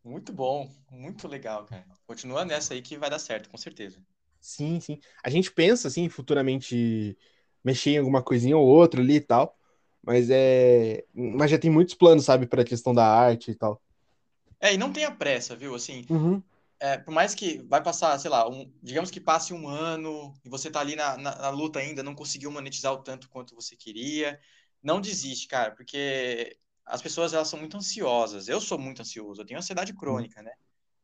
Muito bom. Muito legal, cara. Continua nessa aí que vai dar certo, com certeza. Sim, sim. A gente pensa, assim, futuramente mexer em alguma coisinha ou outra ali e tal. Mas é. Mas já tem muitos planos, sabe, pra questão da arte e tal. É, e não tenha pressa, viu? Assim, Uhum, é, por mais que vai passar, sei lá, um, digamos que passe um ano e você tá ali na, na, na luta ainda, não conseguiu monetizar o tanto quanto você queria, não desiste, cara, porque as pessoas elas são muito ansiosas. Eu sou muito ansioso, eu tenho ansiedade crônica, né?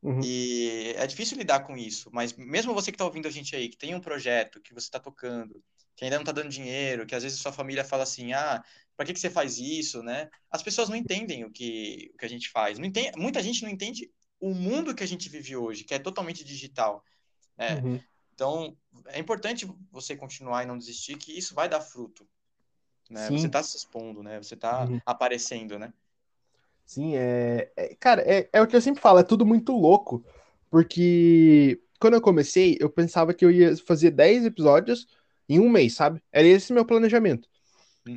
uhum, E é difícil lidar com isso, mas mesmo você que está ouvindo a gente aí, que tem um projeto, que você está tocando, que ainda não está dando dinheiro, que às vezes sua família fala assim, ah, para que que você faz isso, né? As pessoas não entendem o que, o que a gente faz. Não entende, muita gente não entende o mundo que a gente vive hoje, que é totalmente digital, né? uhum. Então, é importante você continuar e não desistir, que isso vai dar fruto, né? Você Sim. está se expondo, né? Você está uhum. aparecendo, né? Sim, é, é- Cara, é, é o que eu sempre falo, é tudo muito louco. Porque quando eu comecei, eu pensava que eu ia fazer 10 episódios em um mês, sabe? Era esse meu planejamento.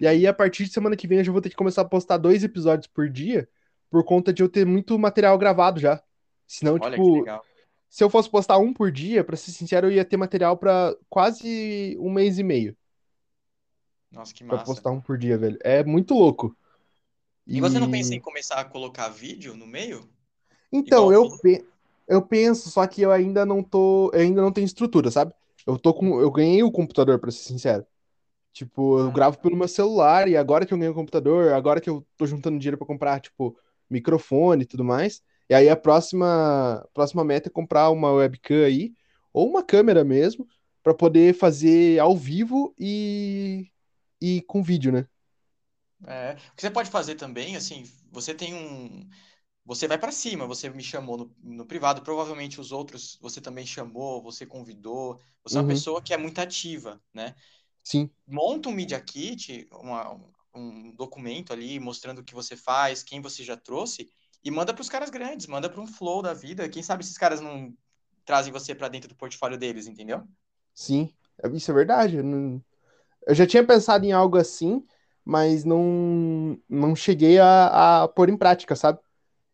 E aí, Uhum. a partir de semana que vem, eu já vou ter que começar a postar dois episódios por dia, por conta de eu ter muito material gravado já. Senão, Olha tipo, legal. se eu fosse postar um por dia, pra ser sincero, eu ia ter material pra quase um mês e meio Nossa, que pra massa. postar um por dia, velho. É muito louco. E você não pensa em E começar a colocar vídeo no meio? então, Igual eu, pe- eu penso, só que eu ainda não tô, eu ainda não tenho estrutura, sabe? Eu tô com, eu ganhei o computador, pra ser sincero. Tipo, eu Ah, gravo pelo meu celular e agora que eu ganhei o computador, agora que eu tô juntando dinheiro pra comprar, tipo, microfone e tudo mais. E aí a próxima, próxima meta é comprar uma webcam aí, ou uma câmera mesmo, pra poder fazer ao vivo e, e com vídeo, né? é. O que você pode fazer também, assim, você tem um. Você vai para cima, você me chamou no, no privado, provavelmente os outros você também chamou, você convidou. Você é uma Uhum, pessoa que é muito ativa, né? sim, Monta um Media Kit, uma- um um documento ali mostrando o que você faz, quem você já trouxe, e manda para os caras grandes, manda para um flow da vida. Quem sabe esses caras não trazem você para dentro do portfólio deles, entendeu? sim. É- Isso é verdade. Não- eu já tinha pensado em algo assim, mas não, não cheguei a, a pôr em prática, sabe?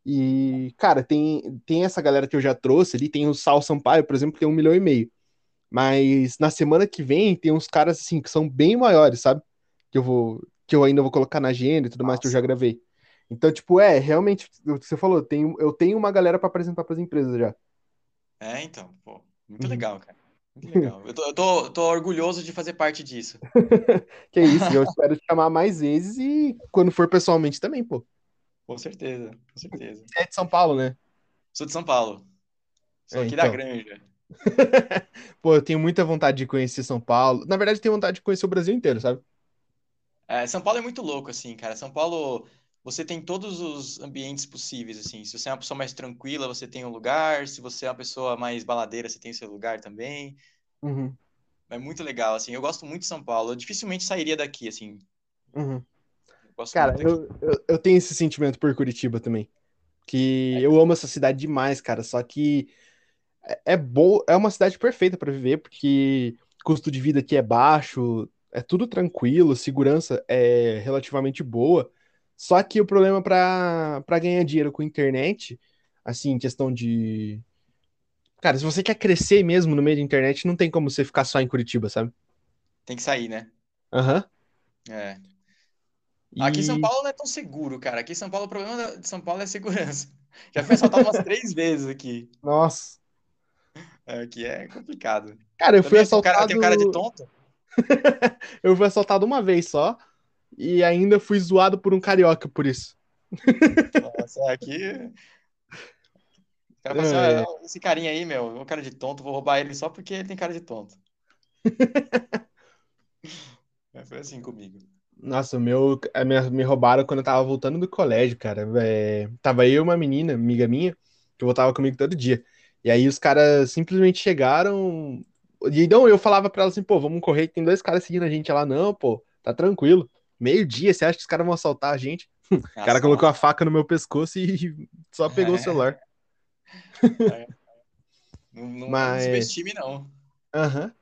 E, cara, tem, tem essa galera que eu já trouxe ali, tem o Sal Sampaio, por exemplo, que tem um milhão e meio. Mas na semana que vem tem uns caras assim que são bem maiores, sabe? Que eu vou, que eu ainda vou colocar na agenda e tudo mais que eu já gravei. Então, tipo, é, realmente, o que você falou, eu tenho, eu tenho uma galera pra apresentar pras empresas já. É, então, pô, muito Uhum. legal, cara. Muito legal. Eu tô, eu tô, tô orgulhoso de fazer parte disso. Que isso, eu espero te chamar mais vezes e quando for pessoalmente também, pô. Com certeza, com certeza. Você é de São Paulo, né? Sou de São Paulo. Sou É, aqui da então. Granja. Pô, eu tenho muita vontade de conhecer São Paulo. Na verdade, tenho vontade de conhecer o Brasil inteiro, sabe? É, São Paulo é muito louco, assim, cara. São Paulo, você tem todos os ambientes possíveis, assim. Se você é uma pessoa mais tranquila, você tem um lugar. Se você é uma pessoa mais baladeira, você tem seu lugar também. Uhum, É muito legal, assim. Eu gosto muito de São Paulo. Eu dificilmente sairia daqui, assim. uhum. Gosto Cara, eu, eu, eu tenho esse sentimento por Curitiba também. Que É, eu amo essa cidade demais, cara. Só que é, é bom, é uma cidade perfeita pra viver, porque custo de vida aqui é baixo, é tudo tranquilo, segurança é relativamente boa. Só que o problema pra para ganhar dinheiro com internet, assim, questão de. Cara, se você quer crescer mesmo no meio da internet, não tem como você ficar só em Curitiba, sabe? tem que sair, né? Aham. É. Aqui em São. Paulo não é tão seguro, cara. Aqui em São Paulo, o problema de São Paulo é a segurança. Já fui assaltado umas três vezes aqui. Nossa. É, Aqui é complicado. Cara, eu fui Também eu tenho cara, assaltado. tenho cara de tonto. Eu fui assaltado uma vez só. E ainda fui zoado por um carioca por isso. Nossa, aqui. Cara assim: É, ah, esse carinha aí, meu, é um cara de tonto, vou roubar ele só porque ele tem cara de tonto. É, Foi assim comigo. Nossa, meu. Me roubaram quando eu tava voltando do colégio, cara. É, tava eu e uma menina, amiga minha, que voltava comigo todo dia. E aí os caras simplesmente chegaram. E então eu falava pra ela assim, pô, vamos correr, tem dois caras seguindo a gente lá. Não, pô, tá tranquilo. Meio-dia, você acha que os caras vão assaltar a gente? o cara colocou a faca no meu pescoço e só pegou o celular. É. Não, não Mas- subestime, não. Aham.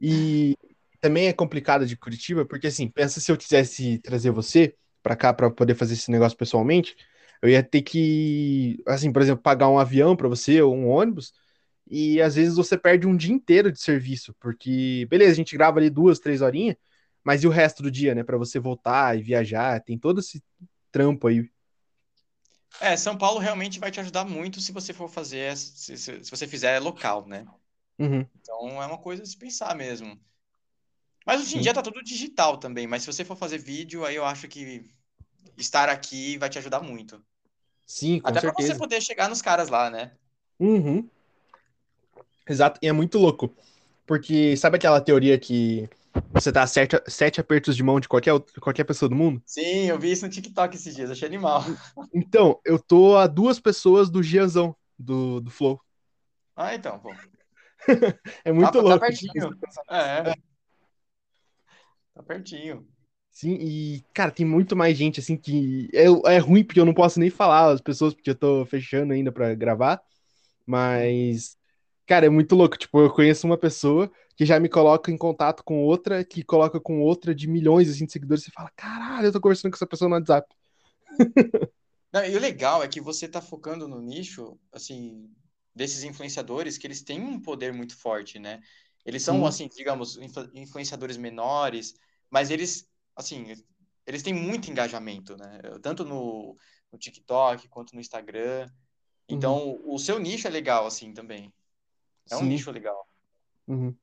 E também é complicado de Curitiba, porque assim, pensa se eu quisesse trazer você pra cá pra poder fazer esse negócio pessoalmente, eu ia ter que, assim, por exemplo, pagar um avião pra você ou um ônibus, e às vezes você perde um dia inteiro de serviço, porque, beleza, a gente grava ali duas, três horinhas, mas e o resto do dia, né, Pra você voltar e viajar, tem todo esse trampo aí. É, São Paulo realmente vai te ajudar muito se você for fazer, se, se, se você fizer local, né? Uhum. Então é uma coisa a se pensar mesmo. Mas hoje em dia tá tudo digital também, mas se você for fazer vídeo, aí eu acho que estar aqui vai te ajudar muito. Sim, com Até pra você certeza. poder chegar nos caras lá, né? Uhum. Exato, e é muito louco. Porque sabe aquela teoria que você tá a sete, sete apertos de mão de qualquer, qualquer pessoa do mundo? Sim, eu vi isso no TikTok esses dias, achei animal. Então, eu tô a duas pessoas do Gianzão, do, do Flow. Ah, então, pô. É muito tá louco. pertinho. É. Tá pertinho. Sim, e, cara, tem muito mais gente, assim, que é, é ruim porque eu não posso nem falar as pessoas, porque eu tô fechando ainda pra gravar, mas, cara, é muito louco. Tipo, eu conheço uma pessoa que já me coloca em contato com outra, que coloca com outra de milhões, assim, de seguidores, você fala, caralho, eu tô conversando com essa pessoa no WhatsApp. Não, e o legal é que você tá focando no nicho, assim, desses influenciadores que eles têm um poder muito forte, né? Eles são, Sim. assim, digamos, influ- influenciadores menores, mas eles, assim, eles têm muito engajamento, né? Tanto no, no TikTok quanto no Instagram. Então, o seu nicho é legal, assim, também. É um Sim. nicho legal. Uhum.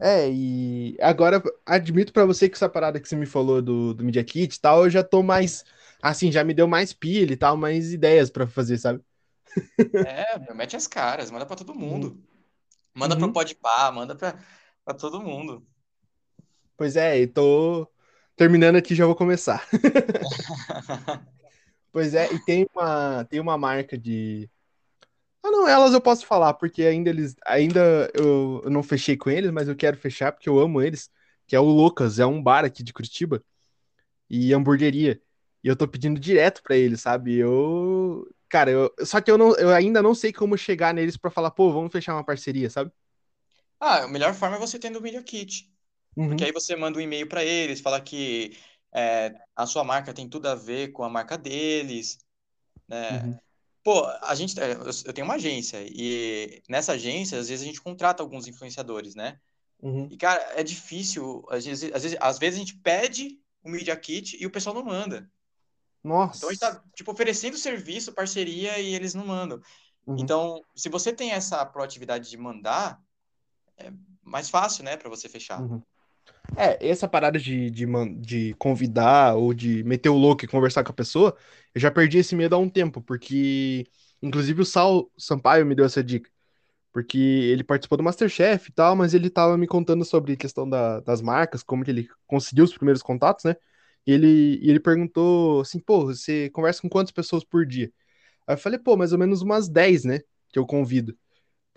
É, e agora admito pra você que essa parada que você me falou do, do Media Kit e tal, eu já tô mais, assim, já me deu mais pilha e tal, mais ideias pra fazer, sabe? É, meu, mete as caras, manda pra todo mundo. Manda Uhum. pro Podpah, manda pra, pra todo mundo. Pois é, e tô terminando aqui, já vou começar. Pois é, e tem uma, tem uma marca de. Ah, não, elas eu posso falar, porque ainda eles. Ainda eu, eu não fechei com eles, mas eu quero fechar porque eu amo eles. Que é o Lucas, é um bar aqui de Curitiba e hamburgueria. E eu tô pedindo direto pra eles, sabe? Eu. Cara, eu... só que eu, não, eu ainda não sei como chegar neles pra falar, pô, vamos fechar uma parceria, sabe? Ah, a melhor forma é você tendo o Media Kit. Uhum, Porque aí você manda um e-mail para eles, fala que é, a sua marca tem tudo a ver com a marca deles, né? uhum, Pô, a gente, é, eu eu tenho uma agência e nessa agência, às vezes a gente contrata alguns influenciadores, né? uhum. E, cara, é difícil, às vezes, às vezes, às vezes a gente pede o Media Kit e o pessoal não manda. Nossa. Então a gente tá, tipo, oferecendo serviço, parceria e eles não mandam. Uhum. Então, se você tem essa proatividade de mandar, é mais fácil, né, para você fechar. Uhum. É, essa parada de, de, de convidar ou de meter o louco e conversar com a pessoa, eu já perdi esse medo há um tempo, porque inclusive o Sal Sampaio me deu essa dica, porque ele participou do Masterchef e tal, mas ele tava me contando sobre a questão da- das marcas, como que ele conseguiu os primeiros contatos, né? E ele, e ele perguntou assim, pô, você conversa com quantas pessoas por dia? Aí eu falei, pô, mais ou menos umas 10, né? Que eu convido.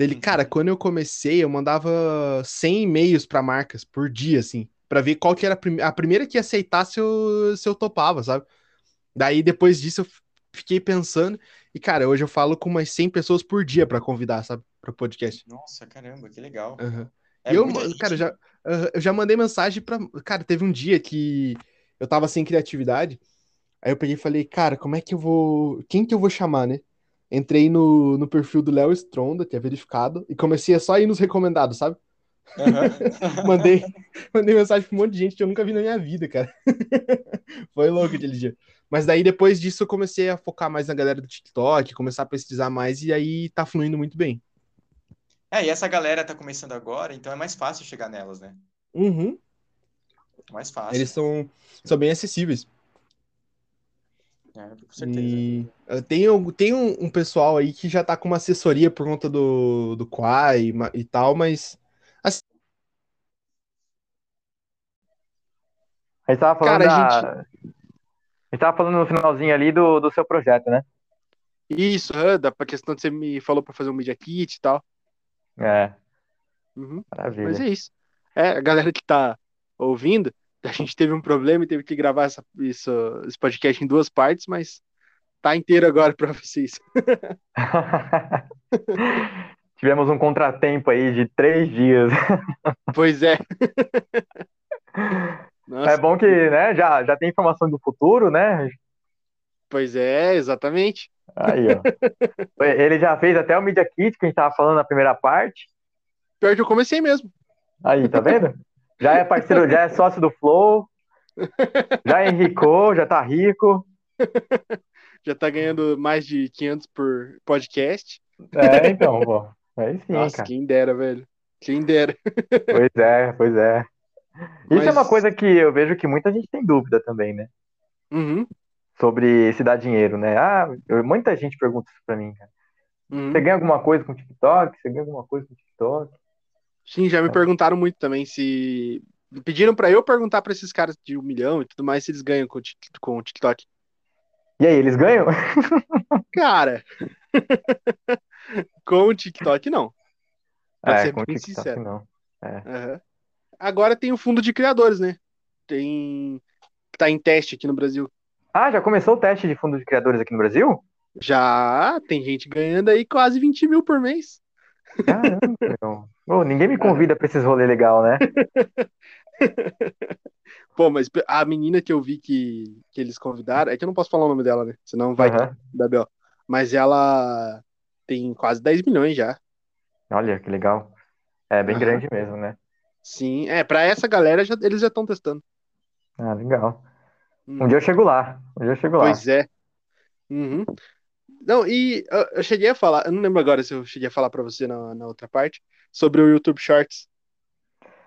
Dele, Uhum. cara, quando eu comecei, eu mandava 100 e-mails pra marcas por dia, assim, pra ver qual que era a, prime- a primeira que ia aceitar se eu, se eu topava, sabe? Daí depois disso eu fiquei pensando, e cara, hoje eu falo com umas 100 pessoas por dia pra convidar, sabe? Pra podcast. Nossa, caramba, que legal. Aham. É eu, cara, já, aham, eu já mandei mensagem pra. Cara, teve um dia que eu tava sem criatividade. Aí eu peguei e falei, cara, como é que eu vou. Quem que eu vou chamar, né? Entrei no, no perfil do Léo Stronda, que é verificado, e comecei a só ir nos recomendados, sabe? Aham. Mandei, mandei mensagem pra um monte de gente que eu nunca vi na minha vida, cara. Foi louco aquele dia. Mas daí depois disso eu comecei a focar mais na galera do TikTok, começar a pesquisar mais, e aí tá fluindo muito bem. É, e essa galera tá começando agora, então é mais fácil chegar nelas, né? Uhum. Mais fácil. Eles são, são bem acessíveis. É, com certeza. E uh, tem, um- tem um, um pessoal aí que já tá com uma assessoria por conta do, do Quai e, e tal, mas assim, A gente tava falando Cara, a da. A gente tava falando no finalzinho ali do, do seu projeto, né? isso, ah, da pra questão de você me falou pra fazer um Media Kit e tal. É. Uhum. Maravilha. Mas é isso. É, a galera que tá ouvindo, a gente teve um problema e teve que gravar essa, isso, esse podcast em duas partes, mas tá inteiro agora pra vocês. Tivemos um contratempo aí de três dias. Pois é. É Nossa, bom que, né, já, já tem informação do futuro, né? pois é, exatamente. Aí, ó. Ele já fez até o Media Kit que a gente tava falando na primeira parte. Pior que eu comecei mesmo. Aí, tá vendo? Já é parceiro, já é sócio do Flow. Já enricou, já tá rico. Já tá ganhando mais de 500 por podcast. É, então, pô. Aí sim, Nossa, cara. quem dera, velho. Quem dera. Pois é, pois é. Isso é Mas- uma coisa que eu vejo que muita gente tem dúvida também, né? Uhum, Sobre se dar dinheiro, né? Ah, muita gente pergunta isso pra mim, cara. uhum. Você ganha alguma coisa com TikTok? Você ganha alguma coisa com TikTok? Sim, já me É. perguntaram muito também se. Pediram pra eu perguntar pra esses caras de um milhão e tudo mais se eles ganham com o com o TikTok. E aí, eles ganham? Cara, com o TikTok não. Pra É, ser com bem TikTok sincero. não. Aham. Agora tem o fundo de criadores, né? Tem. Tá em teste aqui no Brasil. Ah, já começou o teste de fundo de criadores aqui no Brasil? Já tem gente ganhando aí quase 20 mil por mês. Caramba, meu. Ô, ninguém me convida pra esses rolê legal, né? Pô, mas a menina que eu vi que, que eles convidaram, é que eu não posso falar o nome dela, né? Senão vai dar B.O. Mas ela tem quase 10 milhões já. Olha, que legal. É bem Aham. grande mesmo, né? Sim, é, pra essa galera já- eles já estão testando. Ah, legal. Hum. Um dia eu chego lá. Um dia eu chego lá. Pois é. Uhum. Não, e eu, eu cheguei a falar, eu não lembro agora se eu cheguei a falar pra você na, na outra parte, sobre o YouTube Shorts.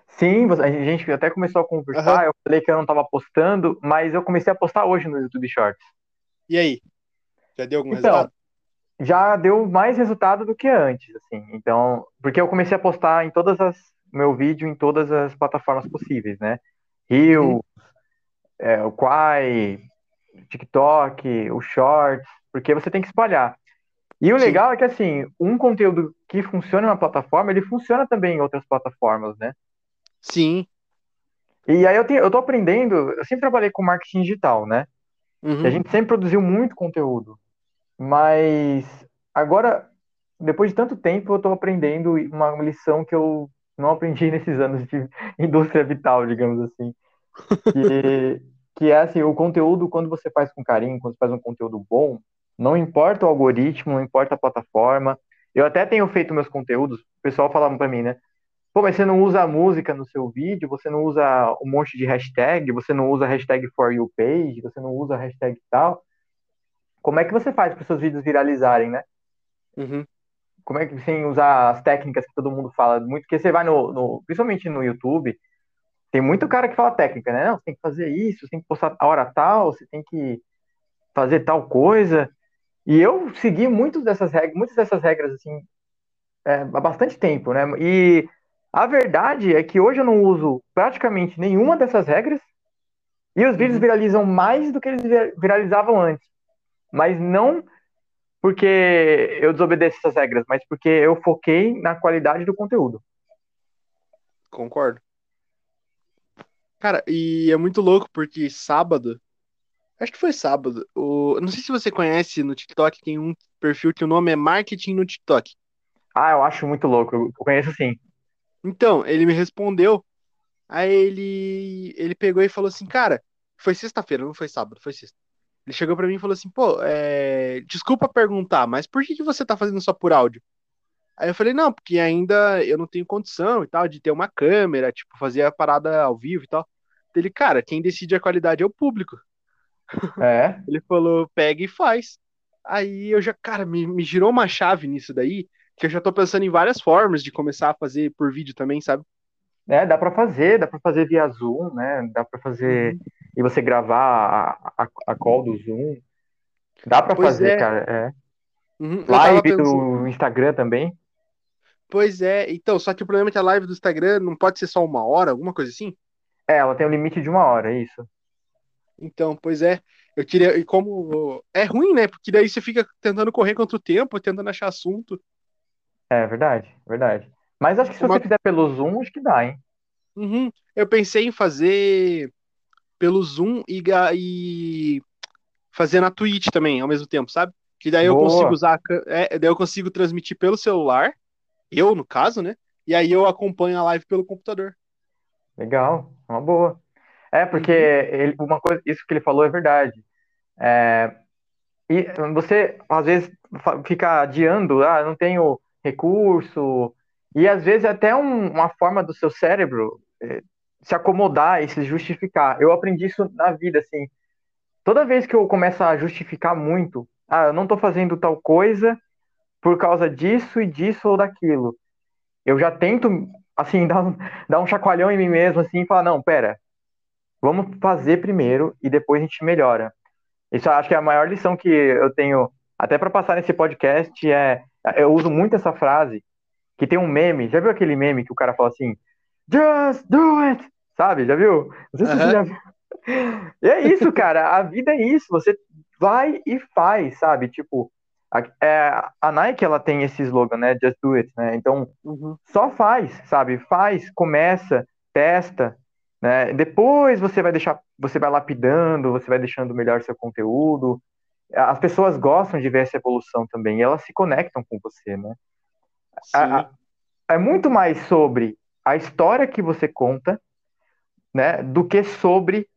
Sim, a gente até começou a conversar. Aham. Eu falei que eu não tava postando, mas eu comecei a postar hoje no YouTube Shorts. E aí? Já deu algum Então, resultado? já deu mais resultado do que antes, assim. Então, porque eu comecei a postar em todas as meu vídeo em todas as plataformas possíveis, né? Reels, é, o Quai, TikTok, o Shorts, porque você tem que espalhar. E o Sim. legal é que assim, um conteúdo que funciona na plataforma, ele funciona também em outras plataformas, né? Sim. E aí eu tenho, eu tô aprendendo, eu sempre trabalhei com marketing digital, né? Uhum. E a gente sempre produziu muito conteúdo. Mas agora, depois de tanto tempo, eu tô aprendendo uma lição que eu não aprendi nesses anos de indústria vital, digamos assim. Que, que é assim, o conteúdo, quando você faz com carinho, quando você faz um conteúdo bom, não importa o algoritmo, não importa a plataforma. Eu até tenho feito meus conteúdos, o pessoal falava pra mim, né? Pô, mas você não usa a música no seu vídeo, você não usa um monte de hashtag, você não usa hashtag for you page, você não usa hashtag tal. Como é que você faz para seus vídeos viralizarem, né? Uhum. Como é que sem usar as técnicas que todo mundo fala muito, porque você vai no, no- principalmente no YouTube, tem muito cara que fala técnica, né? Não, você tem que fazer isso, você tem que postar a hora tal, você tem que fazer tal coisa. E eu segui muitas dessas regras, muitas dessas regras assim é, há bastante tempo, né? E a verdade é que hoje eu não uso praticamente nenhuma dessas regras e os vídeos Uhum. viralizam mais do que eles vi- viralizavam antes. Mas não porque eu desobedeço essas regras, mas porque eu foquei na qualidade do conteúdo. Concordo. Cara, e é muito louco porque sábado, acho que foi sábado, o, não sei se você conhece no TikTok, tem um perfil que o nome é Marketing no TikTok. Ah, eu acho muito louco. Eu conheço sim. Então, ele me respondeu, aí ele, ele pegou e falou assim, cara, foi sexta-feira, não foi sábado, foi sexta. Ele chegou pra mim e falou assim, pô, é, desculpa perguntar, mas por que que você tá fazendo só por áudio? Aí eu falei, não, porque ainda eu não tenho condição e tal, de ter uma câmera, tipo, fazer a parada ao vivo e tal. Ele, cara, quem decide a qualidade é o público. É. Ele falou, pega e faz. Aí eu já, cara, me, me girou uma chave nisso daí, que eu já tô pensando em várias formas de começar a fazer por vídeo também, sabe? É, dá pra fazer, dá pra fazer via Zoom, né? Dá pra fazer e você gravar a, a, a call do Zoom. Dá pra Pois fazer, é. cara. É. Uhum, Live do Instagram também. Pois é, então, só que o problema é que a live do Instagram não pode ser só uma hora, alguma coisa assim. É, ela tem um limite de uma hora, é isso. Então, pois é, eu queria, e como é ruim, né? Porque daí você fica tentando correr contra o tempo, tentando achar assunto. É verdade, verdade. Mas acho que se Uma- você fizer pelo Zoom, acho que dá, hein? Uhum. Eu pensei em fazer pelo Zoom e, e fazer na Twitch também, ao mesmo tempo, sabe? Que daí eu Boa. consigo usar, é, daí eu consigo transmitir pelo celular, eu no caso, né? E aí eu acompanho a live pelo computador. Legal, uma boa. É, porque Uhum. ele, uma coisa, isso que ele falou é verdade. É, e você, às vezes, fica adiando, ah, não tenho recurso, e às vezes é até um- uma forma do seu cérebro eh, se acomodar e se justificar. Eu aprendi isso na vida, assim. Toda vez que eu começo a justificar muito, ah, eu não tô fazendo tal coisa por causa disso e disso ou daquilo, eu já tento, assim, dar um, dar um chacoalhão em mim mesmo, assim, e falar, não, pera, vamos fazer primeiro e depois a gente melhora. Isso acho que é a maior lição que eu tenho, até para passar nesse podcast, é, eu uso muito essa frase, que tem um meme, já viu aquele meme que o cara fala assim, just do it, sabe, já viu? Não sei se você já viu. E é isso, cara, a vida é isso, você vai e faz, sabe, tipo, a, é, a Nike, ela tem esse slogan, né, just do it, né, então Uhum. só faz, sabe? Faz, começa, testa, né? Depois você vai deixar, você vai lapidando, você vai deixando melhor seu conteúdo. As pessoas gostam de ver essa evolução também, elas se conectam com você, né? A- Sim. É muito mais sobre a história que você conta, né, do que sobre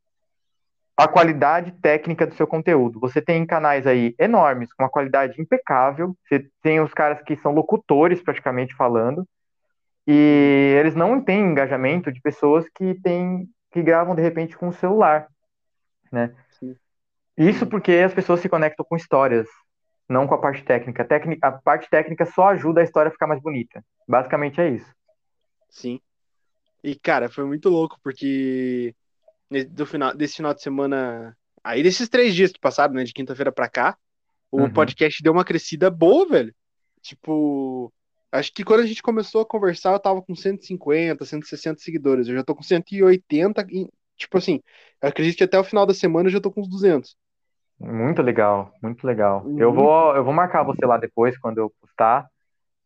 a qualidade técnica do seu conteúdo. Você tem canais aí enormes, com uma qualidade impecável. Você tem os caras que são locutores, praticamente falando, e eles não têm engajamento de pessoas que têm que gravam de repente com o celular, né? Sim. Isso porque as pessoas se conectam com histórias, não com a parte técnica. Técnica- A parte técnica só ajuda a história a ficar mais bonita. Basicamente é isso. Sim. E, cara, foi muito louco, porque do final, desse final de semana. Aí, desses três dias que passaram, né? De quinta-feira pra cá, o Uhum. podcast deu uma crescida boa, velho. Tipo, acho que quando a gente começou a conversar, eu tava com 150, 160 seguidores. Eu já tô com 180. E, tipo assim, eu acredito que até o final da semana eu já tô com uns 200. Muito legal, muito legal. Uhum. Eu vou, eu vou marcar você lá depois quando eu postar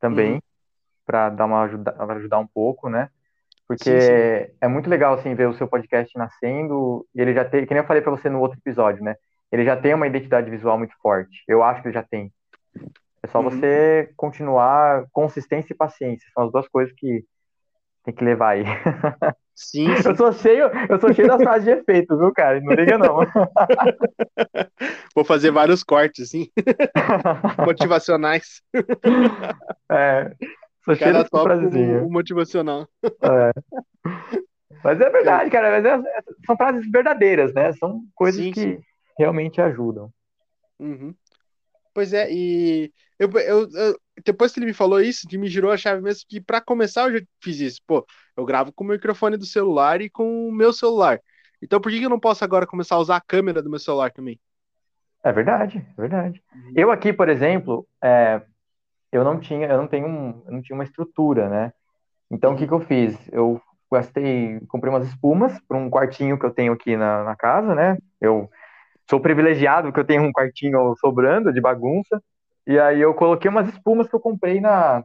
também, Uhum. para dar uma ajuda, pra ajudar um pouco, né? Porque Sim, sim. é muito legal assim ver o seu podcast nascendo e ele já tem, que nem eu falei para você no outro episódio, né? Ele já tem uma identidade visual muito forte. Eu acho que ele já tem. É só Uhum. você continuar consistência e paciência. São as duas coisas que tem que levar aí. Sim, sim. Eu sou cheio, eu sou cheio das frases de efeito, viu, cara? Não liga não. Vou fazer vários cortes, assim, motivacionais. É, sou cheio frasezinhas. um motivacional. É. Mas é verdade, cara. Mas é- são frases verdadeiras, né? São coisas Sim, que sim. realmente ajudam. Uhum. Pois é, e eu, eu, eu- depois que ele me falou isso, que me girou a chave mesmo, que pra começar eu já fiz isso. Pô, eu gravo com o microfone do celular e com o meu celular. Então por que que eu não posso agora começar a usar a câmera do meu celular também? É verdade, é verdade. Uhum. Eu aqui, por exemplo, é, eu não tinha, eu não tenho um, eu não tinha uma estrutura, né? Então o que que eu fiz? Eu gastei, comprei umas espumas para um quartinho que eu tenho aqui na, na casa, né? Eu sou privilegiado porque eu tenho um quartinho sobrando de bagunça. E aí eu coloquei umas espumas que eu comprei na,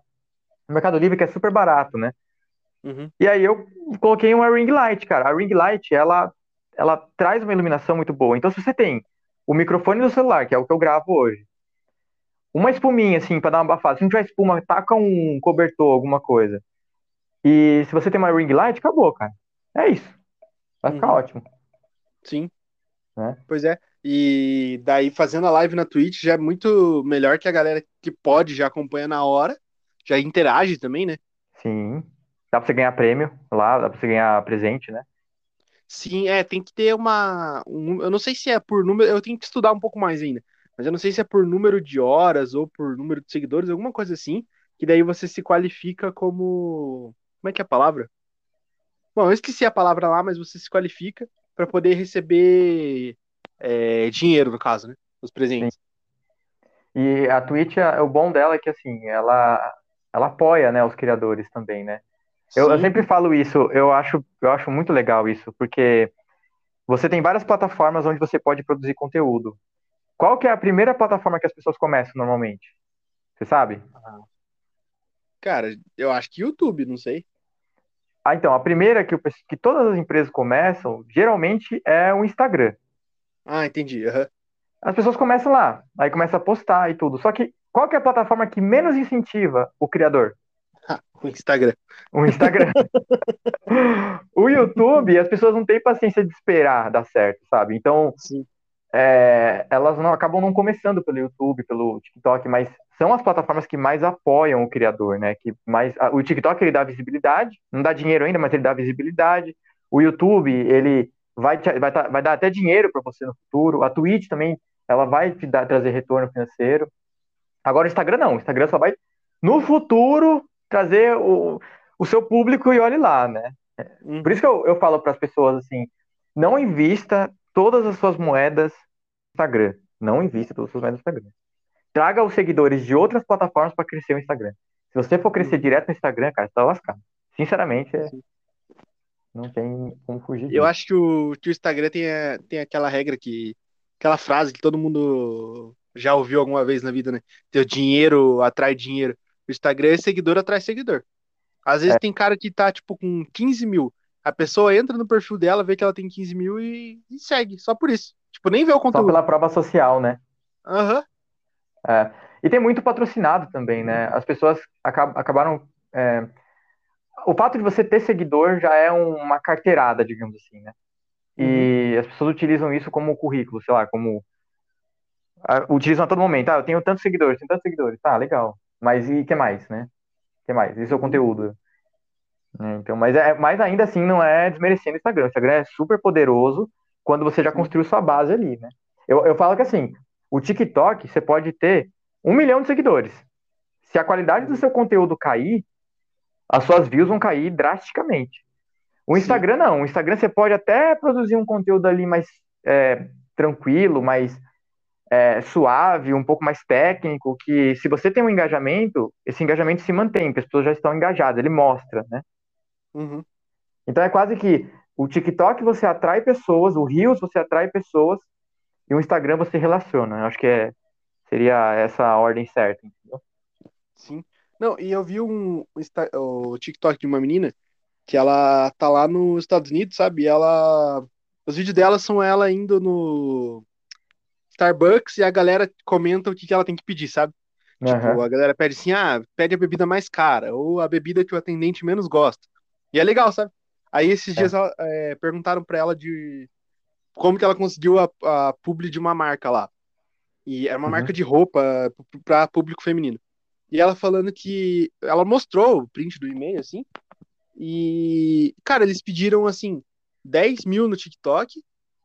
no Mercado Livre, que é super barato, né? Uhum. E aí eu coloquei uma ring light, cara. A ring light, ela, ela traz uma iluminação muito boa. Então, se você tem o microfone do celular, que é o que eu gravo hoje, uma espuminha, assim, pra dar uma abafada. Se não tiver espuma, taca um cobertor, alguma coisa. E se você tem uma ring light, acabou, cara. É isso. Vai ficar Uhum. ótimo. Sim. Né? Pois é. E daí fazendo a live na Twitch já é muito melhor que a galera que pode já acompanha na hora, já interage também, né? Sim. Dá pra você ganhar prêmio lá, dá pra você ganhar presente, né? Sim, é, tem que ter uma. um- eu não sei se é por número, eu tenho que estudar um pouco mais ainda, mas eu não sei se é por número de horas ou por número de seguidores, alguma coisa assim, que daí você se qualifica como. Como é que é a palavra? Bom, eu esqueci a palavra lá, mas você se qualifica para poder receber é, dinheiro, no caso, né? Os presentes. E a Twitch, o bom dela é que, assim, ela, ela apoia, né, os criadores também, né? Eu, eu Sim. sempre falo isso, eu acho, eu acho muito legal isso, porque você tem várias plataformas onde você pode produzir conteúdo. Qual que é a primeira plataforma que as pessoas começam normalmente? Você sabe? Cara, eu acho que YouTube, não sei. Ah, então, a primeira que, eu, que todas as empresas começam, geralmente é o Instagram. Ah, entendi. Uhum. As pessoas começam lá, aí começa a postar e tudo. Só que qual que é a plataforma que menos incentiva o criador? o Instagram. O Instagram. o YouTube, as pessoas não têm paciência de esperar dar certo, sabe? Então, é, elas não acabam não começando pelo YouTube, pelo TikTok, mas são as plataformas que mais apoiam o criador, né? Que mais o TikTok ele dá visibilidade, não dá dinheiro ainda, mas ele dá visibilidade. O YouTube ele vai te, vai, vai dar até dinheiro para você no futuro. A Twitch também ela vai te dar, trazer retorno financeiro. Agora o Instagram não, o Instagram só vai no futuro trazer o, o seu público e olhe lá, né? Uhum. Por isso que eu, eu falo para as pessoas assim, não invista todas as suas moedas no Instagram. Não invista todas as suas moedas no Instagram. Traga os seguidores de outras plataformas para crescer o Instagram. Se você for crescer uhum. direto no Instagram, cara, você tá lascado. Sinceramente, é... não tem como fugir. Eu acho que o, que o Instagram tem, tem aquela regra que. aquela frase que todo mundo já ouviu alguma vez na vida, né? Teu dinheiro atrai dinheiro. O Instagram é seguidor atrás seguidor. Às vezes é. tem cara que tá, tipo, com 15 mil. A pessoa entra no perfil dela, vê que ela tem 15 mil e, e segue, só por isso. Tipo, nem vê o conteúdo. Só pela prova social, né? Aham. Uhum. É. E tem muito patrocinado também, né? As pessoas acab acabaram. É... O fato de você ter seguidor já é uma carteirada, digamos assim, né? E uhum. as pessoas utilizam isso como currículo, sei lá, como. Utilizam a todo momento. Ah, eu tenho tantos seguidores, tenho tantos seguidores. Tá, legal. Mas e o que mais, né? O que mais? Isso é o conteúdo. É, então, mas, é, mas ainda assim não é desmerecendo o Instagram. O Instagram é super poderoso quando você já construiu sua base ali, né? Eu, eu falo que assim, o TikTok você pode ter um milhão de seguidores. Se a qualidade do seu conteúdo cair, as suas views vão cair drasticamente. O Instagram Sim. não. O Instagram você pode até produzir um conteúdo ali mais é, tranquilo, mais é, suave, um pouco mais técnico, que se você tem um engajamento, esse engajamento se mantém, porque as pessoas já estão engajadas, ele mostra, né? Uhum. Então é quase que o TikTok você atrai pessoas, o Reels você atrai pessoas, e o Instagram você relaciona. Eu acho que é, seria essa a ordem certa, entendeu? Sim. Não, e eu vi um, o TikTok de uma menina que ela tá lá nos Estados Unidos, sabe? E ela. Os vídeos dela são ela indo no Starbucks e a galera comenta o que, que ela tem que pedir, sabe? Uhum. Tipo, a galera pede assim, ah, pede a bebida mais cara, ou a bebida que o atendente menos gosta. E é legal, sabe? Aí esses é. dias é, perguntaram pra ela de como que ela conseguiu a, a publi de uma marca lá. E era uma uhum. marca de roupa para público feminino. E ela falando que ela mostrou o print do e-mail, assim. E, cara, eles pediram, assim, 10 mil no TikTok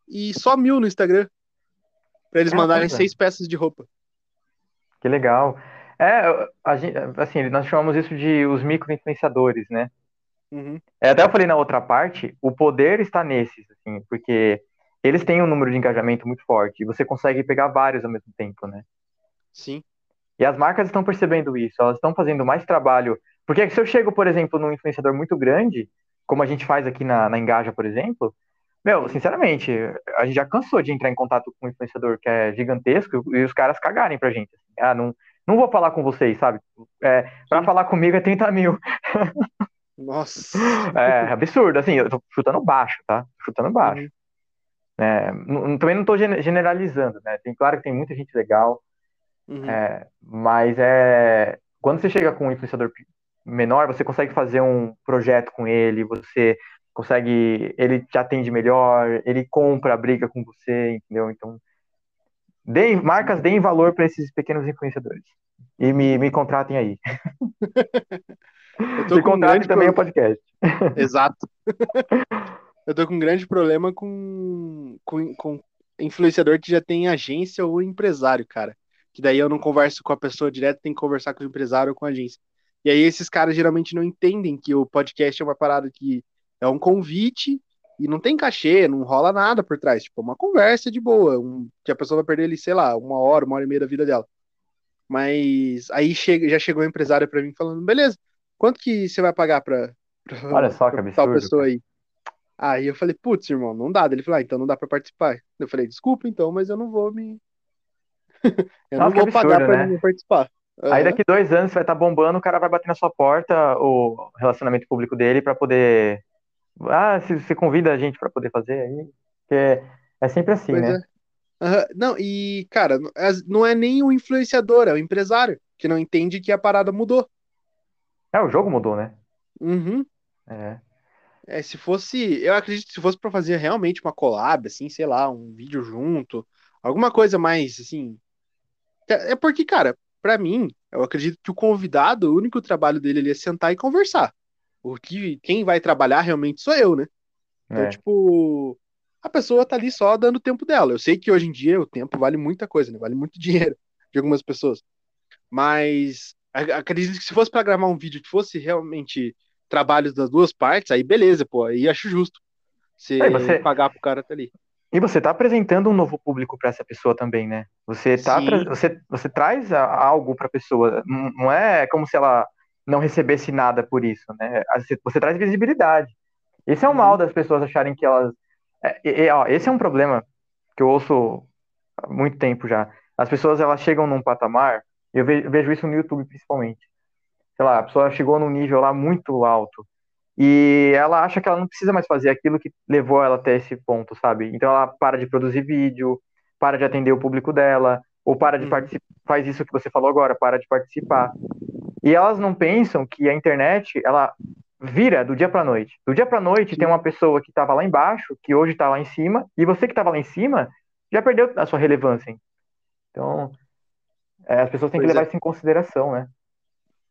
e só mil no Instagram. Pra eles mandarem seis peças de roupa. Que legal. É, a gente, assim, nós chamamos isso de os micro-influenciadores, né? Uhum. É, até eu falei na outra parte, o poder está nesses, assim, porque eles têm um número de engajamento muito forte e você consegue pegar vários ao mesmo tempo, né? Sim. E as marcas estão percebendo isso, elas estão fazendo mais trabalho. Porque se eu chego, por exemplo, num influenciador muito grande, como a gente faz aqui na, na Engaja, por exemplo, meu, sinceramente, a gente já cansou de entrar em contato com um influenciador que é gigantesco e os caras cagarem pra gente. Assim, ah, não, não vou falar com vocês, sabe? É, pra falar comigo é 30 mil. Nossa. É absurdo, assim, eu tô chutando baixo, tá? Chutando baixo. Uhum. É, também não tô generalizando, né? Tem, claro que tem muita gente legal, uhum. é, mas é quando você chega com um influenciador menor, você consegue fazer um projeto com ele, você consegue, ele te atende melhor, ele compra a briga com você, entendeu? Então, deem, marcas deem valor para esses pequenos influenciadores. E me, me contratem aí. Eu tô me contratem também o podcast. Exato. Eu tô com um grande problema com, com, com influenciador que já tem agência ou empresário, cara. Que daí eu não converso com a pessoa direto, tem que conversar com o empresário ou com a agência. E aí esses caras geralmente não entendem que o podcast é uma parada que é um convite e não tem cachê, não rola nada por trás. Tipo, uma conversa de boa, um, que a pessoa vai perder ali, sei lá, uma hora, uma hora e meia da vida dela. Mas aí chega, já chegou a empresária para mim falando, beleza, quanto que você vai pagar pra, pra, Olha só, que tal pessoa aí? Aí eu falei, putz, irmão, não dá. Ele falou, ah, então não dá pra participar. Eu falei, desculpa então, mas eu não vou me. eu Nossa, não vou absurdo, pagar pra né? participar. Aí Aham. daqui dois anos você vai estar bombando, o cara vai bater na sua porta, o relacionamento público dele, pra poder. Ah, se você convida a gente pra poder fazer aí. Porque é sempre assim, Pois né? é. Aham. Não, e, cara, não é nem o influenciador, é o empresário, que não entende que a parada mudou. É, o jogo mudou, né? Uhum. É. É, se fosse, eu acredito que se fosse pra fazer realmente uma collab, assim, sei lá, um vídeo junto, alguma coisa mais, assim. É é porque, cara, pra mim, eu acredito que o convidado, o único trabalho dele ali é sentar e conversar. O que, quem vai trabalhar realmente sou eu, né? Então, É. tipo, a pessoa tá ali só dando o tempo dela. Eu sei que hoje em dia o tempo vale muita coisa, né? Vale muito dinheiro de algumas pessoas. Mas acredito que se fosse pra gravar um vídeo que fosse realmente trabalhos das duas partes, aí beleza, pô, aí acho justo. Você Aí você- pagar pro cara tá ali. E você tá apresentando um novo público pra essa pessoa também, né? Você tá você, você traz a- algo pra pessoa. Não é como se ela não recebesse nada por isso, né? Você, você traz visibilidade. Esse é o Uhum. mal das pessoas acharem que elas. é, é, ó, esse é um problema que eu ouço há muito tempo já. As pessoas elas chegam num patamar, eu ve- vejo isso no YouTube principalmente. Sei lá, a pessoa chegou num nível lá muito alto e ela acha que ela não precisa mais fazer aquilo que levou ela até esse ponto, sabe? Então ela para de produzir vídeo, para de atender o público dela, ou para de Uhum. participar, faz isso que você falou agora, para de participar. E elas não pensam que a internet, ela vira do dia pra noite. Do dia pra noite tem uma pessoa que estava lá embaixo, que hoje tá lá em cima, e você que estava lá em cima já perdeu a sua relevância. Então, é, as pessoas têm que Pois levar é. isso em consideração, né?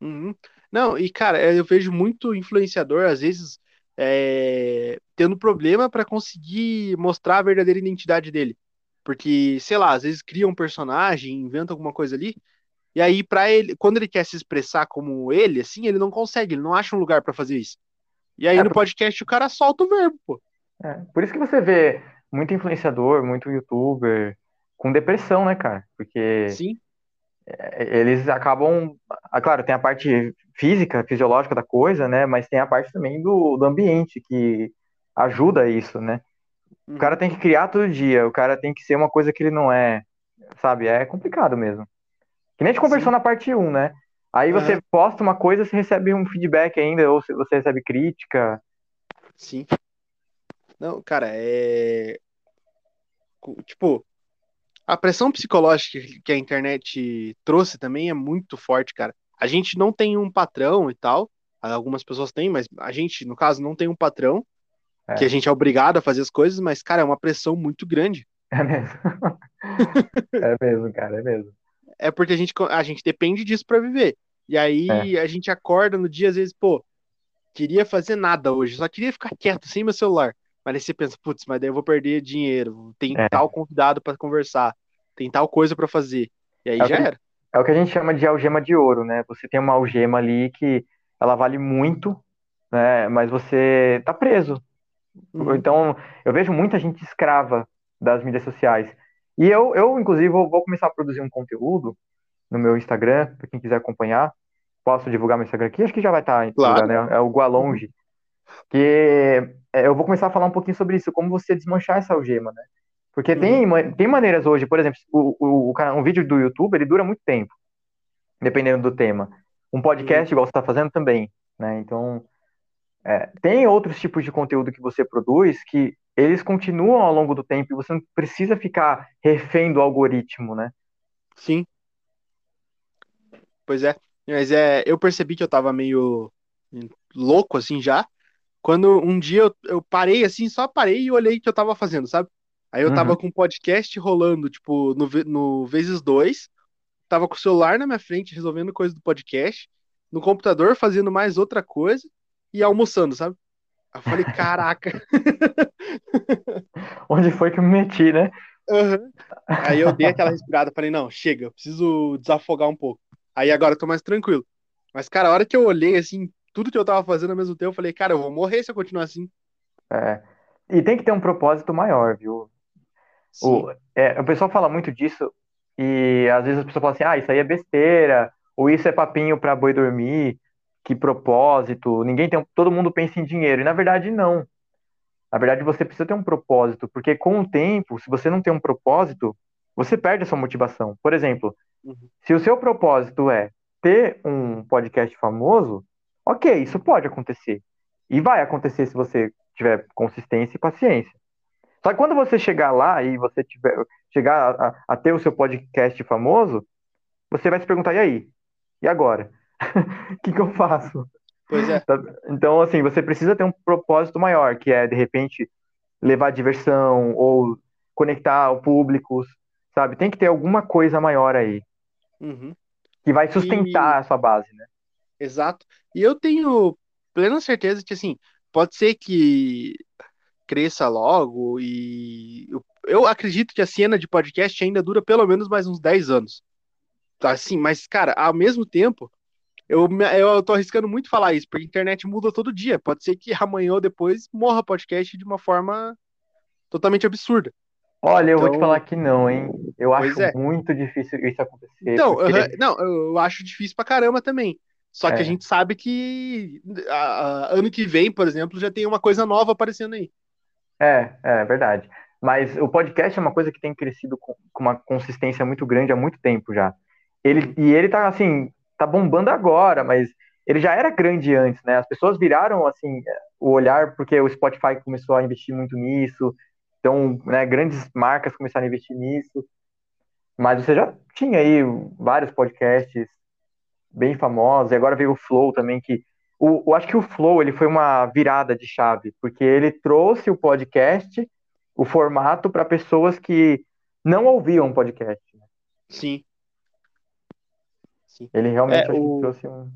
Uhum. Não, e cara, é, eu vejo muito influenciador, às vezes, é, tendo problema pra conseguir mostrar a verdadeira identidade dele. Porque, sei lá, às vezes cria um personagem, inventa alguma coisa ali, e aí pra ele, quando ele quer se expressar como ele, assim, ele não consegue, ele não acha um lugar pra fazer isso. E aí É, no podcast o cara solta o verbo, pô. É, por isso que você vê muito influenciador, muito youtuber com depressão, né, cara? Porque Sim, eles acabam. Ah, claro, tem a parte física, fisiológica da coisa, né? Mas tem a parte também do, do ambiente que ajuda isso, né? O uhum. cara tem que criar todo dia, o cara tem que ser uma coisa que ele não é, sabe? É complicado mesmo. Que nem a gente conversou Sim. na parte 1, né? Aí você posta uma coisa, você recebe um feedback ainda, ou se- você recebe crítica. Sim. Não, cara, é. Tipo, a pressão psicológica que a internet trouxe também é muito forte, cara. A gente não tem um patrão e tal. Algumas pessoas têm, mas a gente, no caso, não tem um patrão, É. que a gente é obrigado a fazer as coisas, mas, cara, é uma pressão muito grande. É mesmo. É mesmo, cara, é mesmo. É porque a gente, a gente depende disso pra viver. E aí a gente acorda no dia, às vezes, pô, queria fazer nada hoje, só queria ficar quieto sem meu celular. Mas aí você pensa, putz, mas daí eu vou perder dinheiro, tem É. tal convidado pra conversar, tem tal coisa pra fazer. E aí É já que- era. É o que a gente chama de algema de ouro, né? Você tem uma algema ali que ela vale muito, né? Mas você tá preso. Uhum. Então, eu vejo muita gente escrava das mídias sociais. E eu, eu inclusive, vou, vou começar a produzir um conteúdo no meu Instagram, para quem quiser acompanhar. Posso divulgar meu Instagram aqui? Acho que já vai estar em Claro. né? É o Gualonge. Que é, eu vou começar a falar um pouquinho sobre isso, como você desmanchar essa algema, né? Porque tem, ma- tem maneiras hoje, por exemplo, o, o, um vídeo do YouTube, ele dura muito tempo, dependendo do tema. Um podcast, igual você está fazendo, também, né? Então, é, tem outros tipos de conteúdo que você produz que eles continuam ao longo do tempo e você não precisa ficar refém do algoritmo, né? Sim. Pois é. Mas é, eu percebi que eu tava meio louco assim já. Quando um dia eu, eu parei assim, só parei e olhei o que eu tava fazendo, sabe? Aí eu tava Uhum. com um podcast rolando, tipo, no, no vezes dois. Tava com o celular na minha frente, resolvendo coisa do podcast. No computador, fazendo mais outra coisa. E almoçando, sabe? Aí eu falei, caraca. Onde foi que eu me meti, né? Aham. Aí eu dei aquela respirada, falei, não, chega, eu preciso desafogar um pouco. Aí agora eu tô mais tranquilo. Mas, cara, a hora que eu olhei, assim, tudo que eu tava fazendo ao mesmo tempo, eu falei, cara, eu vou morrer se eu continuar assim. É. E tem que ter um propósito maior, viu? Sim. O, é, o pessoal fala muito disso e às vezes a pessoa fala assim, ah, isso aí é besteira, ou isso é papinho pra boi dormir, que propósito, ninguém tem, todo mundo pensa em dinheiro, e na verdade não. Na verdade você precisa ter um propósito, porque com o tempo, se você não tem um propósito, você perde a sua motivação. Por exemplo, Uhum. Se o seu propósito é ter um podcast famoso, ok, isso pode acontecer. E vai acontecer se você tiver consistência e paciência. Só que quando você chegar lá e você tiver, chegar a, a ter o seu podcast famoso, você vai se perguntar, e aí? E agora? O que, que eu faço? Pois é. Tá- Então, assim, você precisa ter um propósito maior, que é, de repente, levar diversão ou conectar o público, sabe? Tem que ter alguma coisa maior aí, Uhum. que vai sustentar a sua base, né? Exato. E eu tenho plena certeza que, assim, pode ser que cresça logo e eu, eu acredito que a cena de podcast ainda dura pelo menos mais uns 10 anos. Assim, mas, cara, ao mesmo tempo, eu, eu tô arriscando muito falar isso, porque a internet muda todo dia. Pode ser que amanhã ou depois morra podcast de uma forma totalmente absurda. Olha, eu vou te Então- falar que não, hein? Eu acho é. muito difícil isso acontecer. Então, porque- não, eu acho difícil pra caramba também. Só que É. a gente sabe que a- a- ano que vem, por exemplo, já tem uma coisa nova aparecendo aí. É, é verdade. Mas o podcast é uma coisa que tem crescido com, com uma consistência muito grande há muito tempo já. Ele, e ele tá assim, tá bombando agora, mas ele já era grande antes, né? As pessoas viraram assim o olhar porque o Spotify começou a investir muito nisso. Então, né, grandes marcas começaram a investir nisso. Mas você já tinha aí vários podcasts bem famosos, e agora veio o Flow também, que o, eu acho que o Flow ele foi uma virada de chave, porque ele trouxe o podcast, o formato para pessoas que não ouviam podcast. né? Sim. Sim. Ele realmente É, o- trouxe um.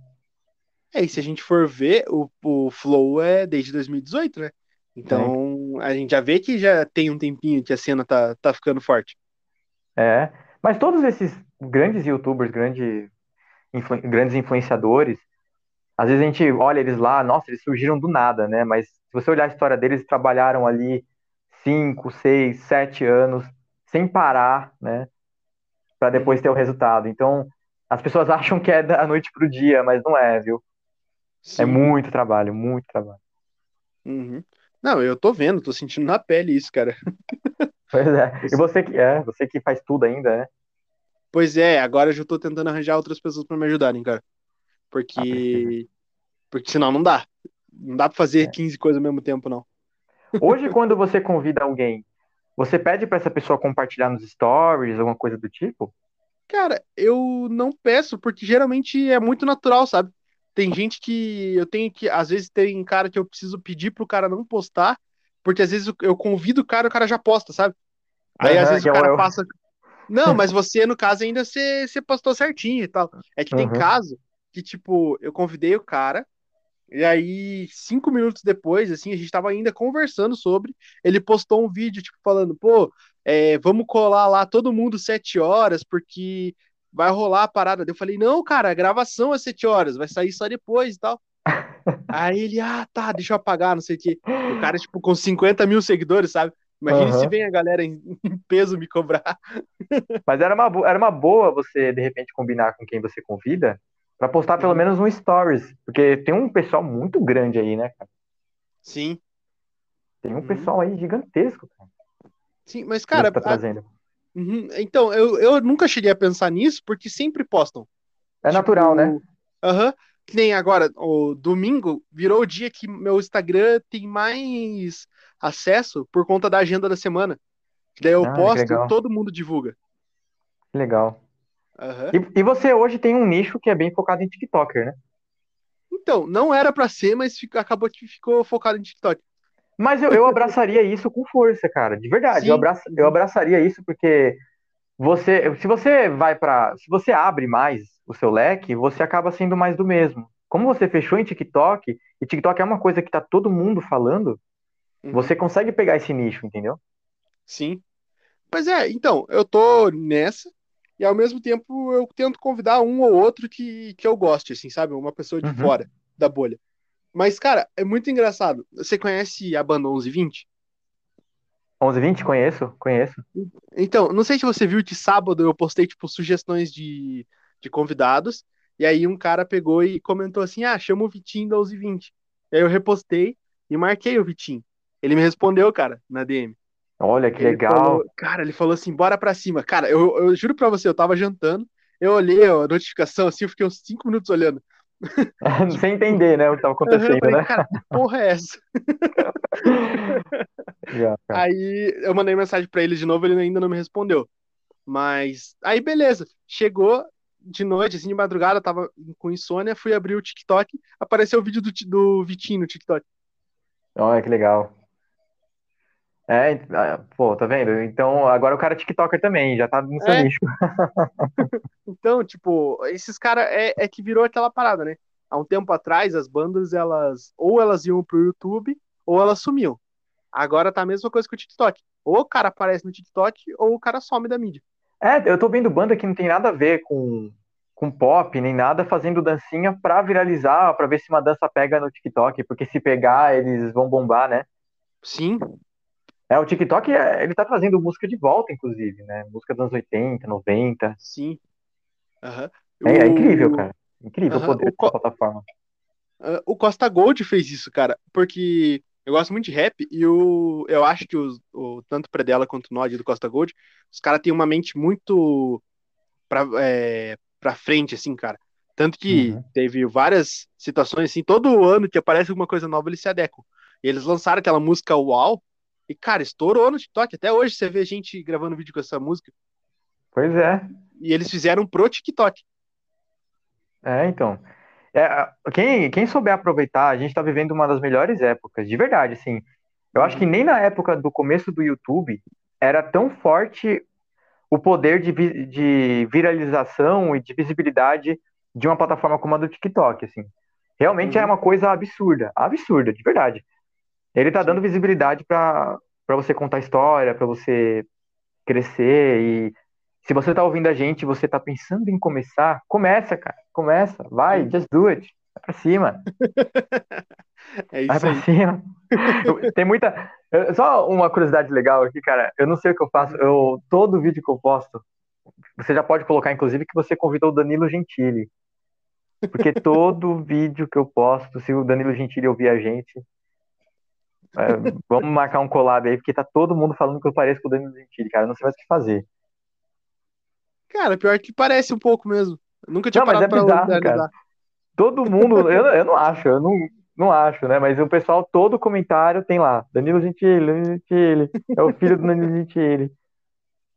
É, e se a gente for ver, o, o Flow é desde 2018, né? Então, a gente já vê que já tem um tempinho que a cena tá, tá ficando forte. É. Mas todos esses grandes youtubers, grande, influ- grandes influenciadores, às vezes a gente olha eles lá, nossa, eles surgiram do nada, né? Mas se você olhar a história deles, eles trabalharam ali cinco, seis, sete anos, sem parar, né? Para depois ter o resultado. Então, as pessoas acham que é da noite pro dia, mas não é, viu? Sim. É muito trabalho, muito trabalho. Uhum. Não, eu tô vendo, tô sentindo na pele isso, cara. Pois é. E você que é, você que faz tudo ainda, né? Pois é, agora eu já tô tentando arranjar outras pessoas pra me ajudarem, cara. Porque. Porque senão não dá. Não dá pra fazer É. 15 coisas ao mesmo tempo, não. Hoje, quando você convida alguém, você pede para essa pessoa compartilhar nos stories, alguma coisa do tipo? Cara, eu não peço, porque geralmente é muito natural, sabe? Tem gente que eu tenho que. Às vezes tem cara que eu preciso pedir pro cara não postar, porque às vezes eu- convido o cara e o cara já posta, sabe? Aí às Aham, vezes o é o cara eu. passa. Não, mas você, no caso, ainda você, você postou certinho e tal. É que tem Uhum. caso que, tipo, eu convidei o cara, e aí, cinco minutos depois, assim, a gente tava ainda conversando sobre. Ele postou um vídeo, tipo, falando, pô, é, vamos colar lá todo mundo sete horas, porque vai rolar a parada. Eu falei, não, cara, a gravação é sete horas, vai sair só depois e tal. Aí ele, ah, tá, deixa eu apagar, não sei o quê. O cara, tipo, com 50 mil seguidores, sabe? Imagine se Aham. vem a galera em, em peso me cobrar. Mas era uma, era uma boa você, de repente, combinar com quem você convida para postar pelo Uhum. menos um stories. Porque tem um pessoal muito grande aí, né, cara? Sim, Tem um Uhum. pessoal aí gigantesco, cara. sim, mas, cara, tá a- trazendo. uhum, então, eu, eu nunca cheguei a pensar nisso, porque sempre postam. É natural, né? Tipo, Aham. Que nem agora, o domingo virou o dia que meu Instagram tem mais acesso por conta da agenda da semana. Daí eu Ah, posto, legal. todo mundo divulga. Legal. Aham. E, e você hoje tem um nicho que é bem focado em TikToker, né? Então, não era pra ser, mas fica- acabou que ficou focado em TikTok. Mas eu, eu abraçaria isso com força, cara. De verdade. Sim. Eu, abraça, eu abraçaria isso porque você, se você vai para, se você abre mais o seu leque, você acaba sendo mais do mesmo. Como você fechou em TikTok, e TikTok é uma coisa que tá todo mundo falando, Uhum. você consegue pegar esse nicho, entendeu? Sim. Mas é, então, eu tô nessa, e ao mesmo tempo eu tento convidar um ou outro que, que eu goste, assim, sabe? Uma pessoa de Uhum. fora da bolha. Mas, cara, é muito engraçado. Você conhece a banda 1120? 1120, conheço, conheço. Então, não sei se você viu que sábado eu postei, tipo, sugestões de, de convidados, e aí um cara pegou e comentou assim, ah, chama o Vitinho da 1120. E aí eu repostei e marquei o Vitinho. Ele me respondeu, cara, na DM. Olha que Ele legal. falou- cara, ele falou assim, bora pra cima. Cara, eu, eu juro pra você, eu tava jantando, eu olhei a notificação assim, eu fiquei uns 5 minutos olhando. Sem entender, né, o que tava acontecendo, falei, né? cara, que porra é essa? Cara. Aí eu mandei mensagem pra ele de novo, ele ainda não me respondeu. Mas aí beleza, chegou de noite, assim, de madrugada, tava com insônia, fui abrir o TikTok, apareceu o vídeo do, do Vitinho no TikTok. Olha que legal. É, ah, pô, tá vendo? Então, agora o cara é TikToker também, já tá no seu É. nicho. Então, tipo, esses caras é, é que virou aquela parada, né? Há um tempo atrás, as bandas, elas ou elas iam pro YouTube ou elas sumiam. Agora tá a mesma coisa que o TikTok. Ou o cara aparece no TikTok ou o cara some da mídia. É, eu tô vendo banda que não tem nada a ver com, com pop, nem nada, fazendo dancinha pra viralizar, pra ver se uma dança pega no TikTok, porque se pegar, eles vão bombar, né? Sim, É, o TikTok, é, ele tá trazendo música de volta, inclusive, né? Música dos anos 80, 90. sim. Aham. É, é O- incrível, cara. Incrível o Aham, poder o dessa co- plataforma. Ah, o Costa Gold fez isso, cara, porque eu gosto muito de rap e o, eu acho que os- o, tanto o Predella quanto o Nod do Costa Gold, os caras têm uma mente muito pra, é, pra frente, assim, cara. Tanto que Uhum. teve várias situações, assim, todo ano que aparece alguma coisa nova, eles se adequam. E eles lançaram aquela música Uau, e, cara, estourou no TikTok. Até hoje você vê gente gravando vídeo com essa música. Pois é. E eles fizeram pro TikTok. É, então. É, quem, quem souber aproveitar, a gente tá vivendo uma das melhores épocas, de verdade, assim. Eu acho que nem na época do começo do YouTube era tão forte o poder de, de viralização e de visibilidade de uma plataforma como a do TikTok, assim. Realmente Uhum. é uma coisa absurda, absurda, de verdade. Ele tá dando visibilidade para você contar história, para você crescer e se você tá ouvindo a gente, e você tá pensando em começar, começa, cara. Começa, vai, Sim. just do it. Vai pra cima, É vai isso pra aí. cima. Eu- Tem muita. eu- Só uma curiosidade legal aqui, cara. Eu não sei o que eu faço. Eu, todo vídeo que eu posto, você já pode colocar, inclusive, que você convidou o Danilo Gentili. Porque todo vídeo que eu posto, se o Danilo Gentili ouvir a gente, é, vamos marcar um collab aí, porque tá todo mundo falando que eu pareço com o Danilo Gentili, cara. Eu não sei mais o que fazer. Cara, pior que parece um pouco mesmo. Eu nunca tinha Não, mas parado é pra bizarro, analisar. Todo mundo, eu, eu não acho, eu não, não acho, né? Mas o pessoal, todo comentário tem lá, Danilo Gentili, Danilo Gentili, é o filho do Danilo Gentili.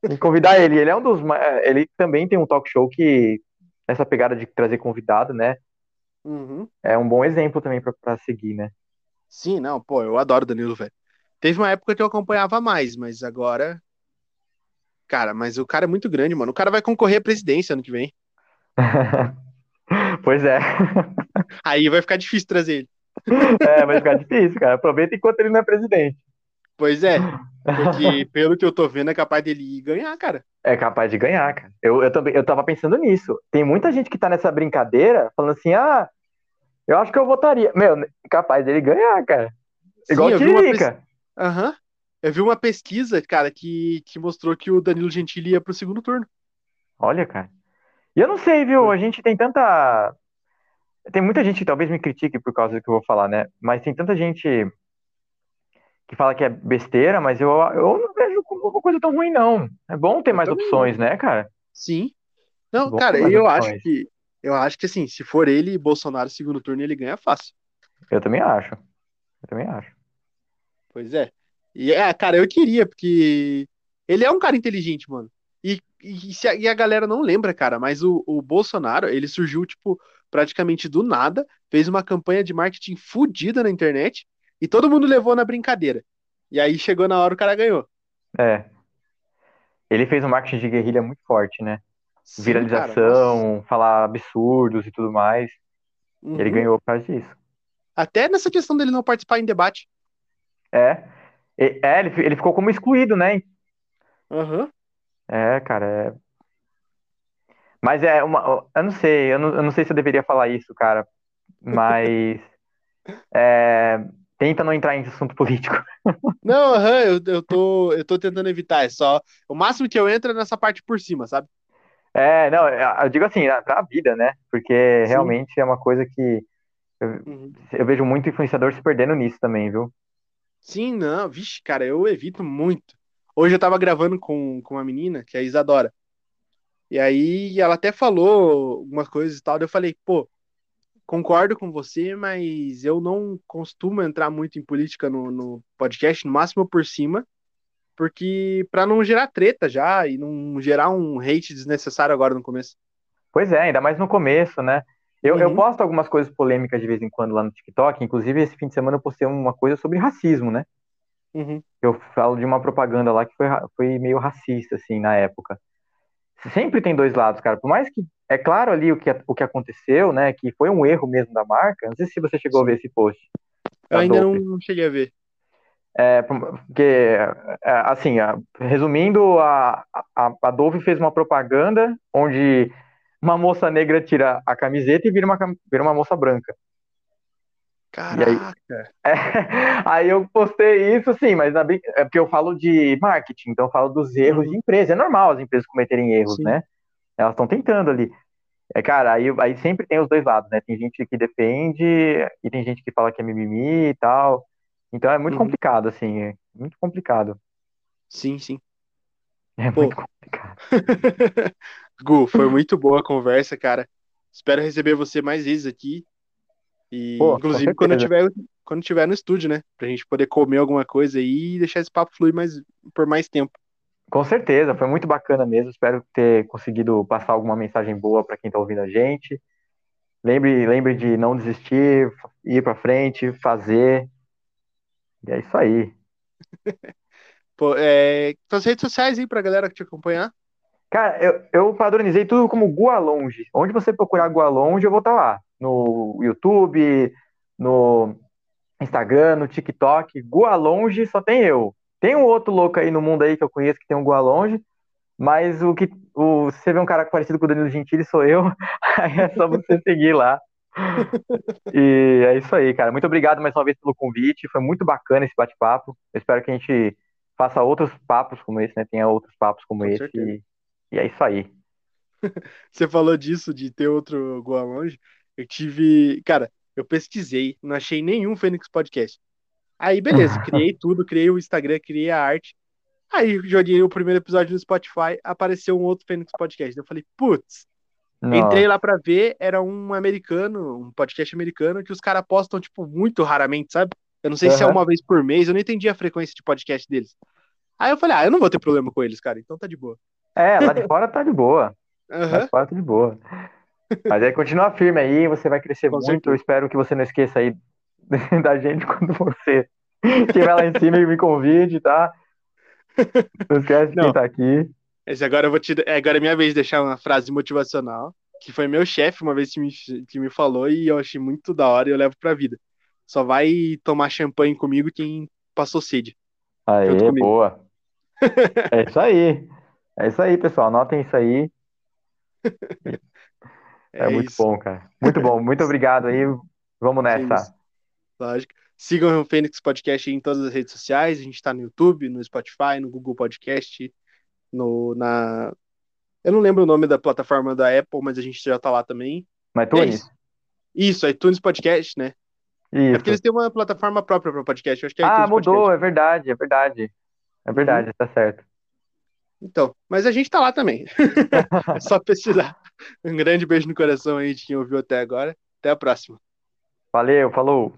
Tem que convidar ele. Ele é um dos. ma- Ele também tem um talk show que, essa pegada de trazer convidado, né? Uhum. É um bom exemplo também pra seguir, né? Sim, não, pô, eu adoro o Danilo, velho. Teve uma época que eu acompanhava mais, mas agora. Cara, mas o cara é muito grande, mano. O cara vai concorrer à presidência ano que vem. Pois é. Aí vai ficar difícil trazer ele. É, vai ficar difícil, cara. Aproveita enquanto ele não é presidente. Pois é, porque pelo que eu tô vendo é capaz dele ir ganhar, cara. É capaz de ganhar, cara. Eu, eu, também, eu tava pensando nisso. Tem muita gente que tá nessa brincadeira falando assim, ah, eu acho que eu votaria. Meu, capaz dele ganhar, cara. Igual Sim, o eu vi uma Tiririca. pes- Aham. Eu vi uma pesquisa, cara, que, que mostrou que o Danilo Gentili ia pro segundo turno. Olha, cara. E eu não sei, viu? A gente tem tanta. Tem muita gente que talvez me critique por causa do que eu vou falar, né? Mas tem tanta gente que fala que é besteira, mas eu, eu não vejo como uma coisa tão ruim, não. É bom ter Eu mais opções, né, cara? Sim. Não, Bom, cara, eu opções. acho que. Eu acho que assim, se for ele e Bolsonaro segundo turno, ele ganha fácil. Eu também acho. Eu também acho. Pois é. E, é, cara, eu queria, porque ele é um cara inteligente, mano. E, e, se a, e a galera não lembra, cara, mas o, o Bolsonaro, ele surgiu, tipo, praticamente do nada, fez uma campanha de marketing fodida na internet e todo mundo levou na brincadeira. E aí chegou na hora o cara ganhou. É. Ele fez um marketing de guerrilha muito forte, né? Sim, Viralização, falar absurdos e tudo mais. cara, nossa. Ele Uhum. ganhou por causa disso. Até nessa questão dele não participar em debate. É. É, ele, ele ficou como excluído, né? Aham. É, cara, é. Mas é uma. Eu não sei, eu não, eu não sei se eu deveria falar isso, cara. Mas. é, tenta não entrar em assunto político. Não, aham, eu, eu tô, eu tô tentando evitar. É só. O máximo que eu entro é nessa parte por cima, sabe? É, não, eu digo assim, pra vida, né? Porque Sim. realmente é uma coisa que Uhum. eu vejo muito influenciador se perdendo nisso também, viu? Sim, não, vixe, cara, eu evito muito. Hoje eu tava gravando com, com uma menina, que é a Isadora. E aí ela até falou algumas coisas e tal. Daí eu falei, pô, concordo com você, mas eu não costumo entrar muito em política no, no podcast, no máximo por cima, porque para não gerar treta já e não gerar um hate desnecessário agora no começo. Pois é, ainda mais no começo, né? Eu, eu Uhum. posto algumas coisas polêmicas de vez em quando lá no TikTok, inclusive esse fim de semana eu postei uma coisa sobre racismo, né? Uhum. Eu falo de uma propaganda lá que foi, foi meio racista, assim, na época. Sempre tem dois lados, cara. Por mais que. É claro ali o que, o que aconteceu, né? Que foi um erro mesmo da marca. Não sei se você chegou a ver esse post. Eu da ainda não cheguei a ver. É, porque, é, assim, a- resumindo, a, a, a Dove fez uma propaganda onde uma moça negra tira a camiseta e vira uma, vira uma moça branca. Caraca. É, aí eu postei isso, sim, mas na é porque eu falo de marketing, então eu falo dos erros Uhum. de empresa. É normal as empresas cometerem erros, Sim. né? Elas estão tentando ali. É, cara, aí, aí sempre tem os dois lados, né? Tem gente que defende e tem gente que fala que é mimimi e tal. Então é muito Uhum. complicado, assim, é muito complicado. Sim, sim. É Pô. muito complicado. Gu, foi muito boa a conversa, cara. Espero receber você mais vezes aqui. E, Pô, inclusive, quando eu tiver, quando tiver no estúdio, né? Pra gente poder comer alguma coisa aí e deixar esse papo fluir mais, por mais tempo. Com certeza, foi muito bacana mesmo. Espero ter conseguido passar alguma mensagem boa para quem está ouvindo a gente. Lembre, lembre de não desistir, ir para frente, fazer. E é isso aí. Pô, é, redes sociais aí pra galera que te acompanhar. Cara, eu, eu padronizei tudo como Gualonge. Onde você procurar Gualonge, eu vou estar lá. No YouTube, no Instagram, no TikTok. Gualonge só tem eu. Tem um outro louco aí no mundo aí que eu conheço que tem um Gualonge, mas o que o, se você vê um cara parecido com o Danilo Gentili, sou eu. Aí é só você seguir lá. E é isso aí, cara. Muito obrigado mais uma vez pelo convite. Foi muito bacana esse bate-papo. Eu espero que a gente faça outros papos como esse, né? Tenha outros papos como Com esse. E, e é isso aí. Você falou disso, de ter outro Goa Longe. Eu tive. Cara, eu pesquisei, não achei nenhum Fênix Podcast. Aí, beleza, criei tudo, criei o Instagram, criei a arte. Aí, joguei o primeiro episódio no Spotify, apareceu um outro Fênix Podcast. Eu falei, putz, entrei lá pra ver, era um americano, um podcast americano, que os caras postam, tipo, muito raramente, sabe? Eu não sei se é uma vez por mês, eu não entendi a frequência de podcast deles. Aí eu falei, ah, eu não vou ter problema com eles, cara, então tá de boa. É, lá de fora tá de boa. Lá Aham, de fora tá de boa. Mas aí continua firme aí, você vai crescer Com muito. certeza. Eu espero que você não esqueça aí da gente quando você estiver lá em cima e me convide, tá? Não esquece de Não. quem tá aqui. Agora eu vou te. é, Agora é minha vez de deixar uma frase motivacional, que foi meu chefe uma vez que me, que me falou e eu achei muito da hora e eu levo pra vida. Só vai tomar champanhe comigo quem passou sede. Aê, boa. É isso aí. É isso aí, pessoal. Anotem isso aí. É, muito isso. bom, cara. Muito bom. Muito obrigado aí. Vamos nessa. isso. Lógico. Sigam o Fênix Podcast em todas as redes sociais. A gente tá no YouTube, no Spotify, no Google Podcast, no, na. Eu não lembro o nome da plataforma da Apple, mas a gente já tá lá também. Mas E é isso. Isso, iTunes Podcast, né? É Isso. porque eles têm uma plataforma própria para podcast. Eu acho que é Ah, iTunes mudou, Podcast. é verdade, é verdade. É verdade, tá certo. Então, mas a gente tá lá também. É só pesquisar. Um grande beijo no coração aí de quem ouviu até agora. Até a próxima. Valeu, falou.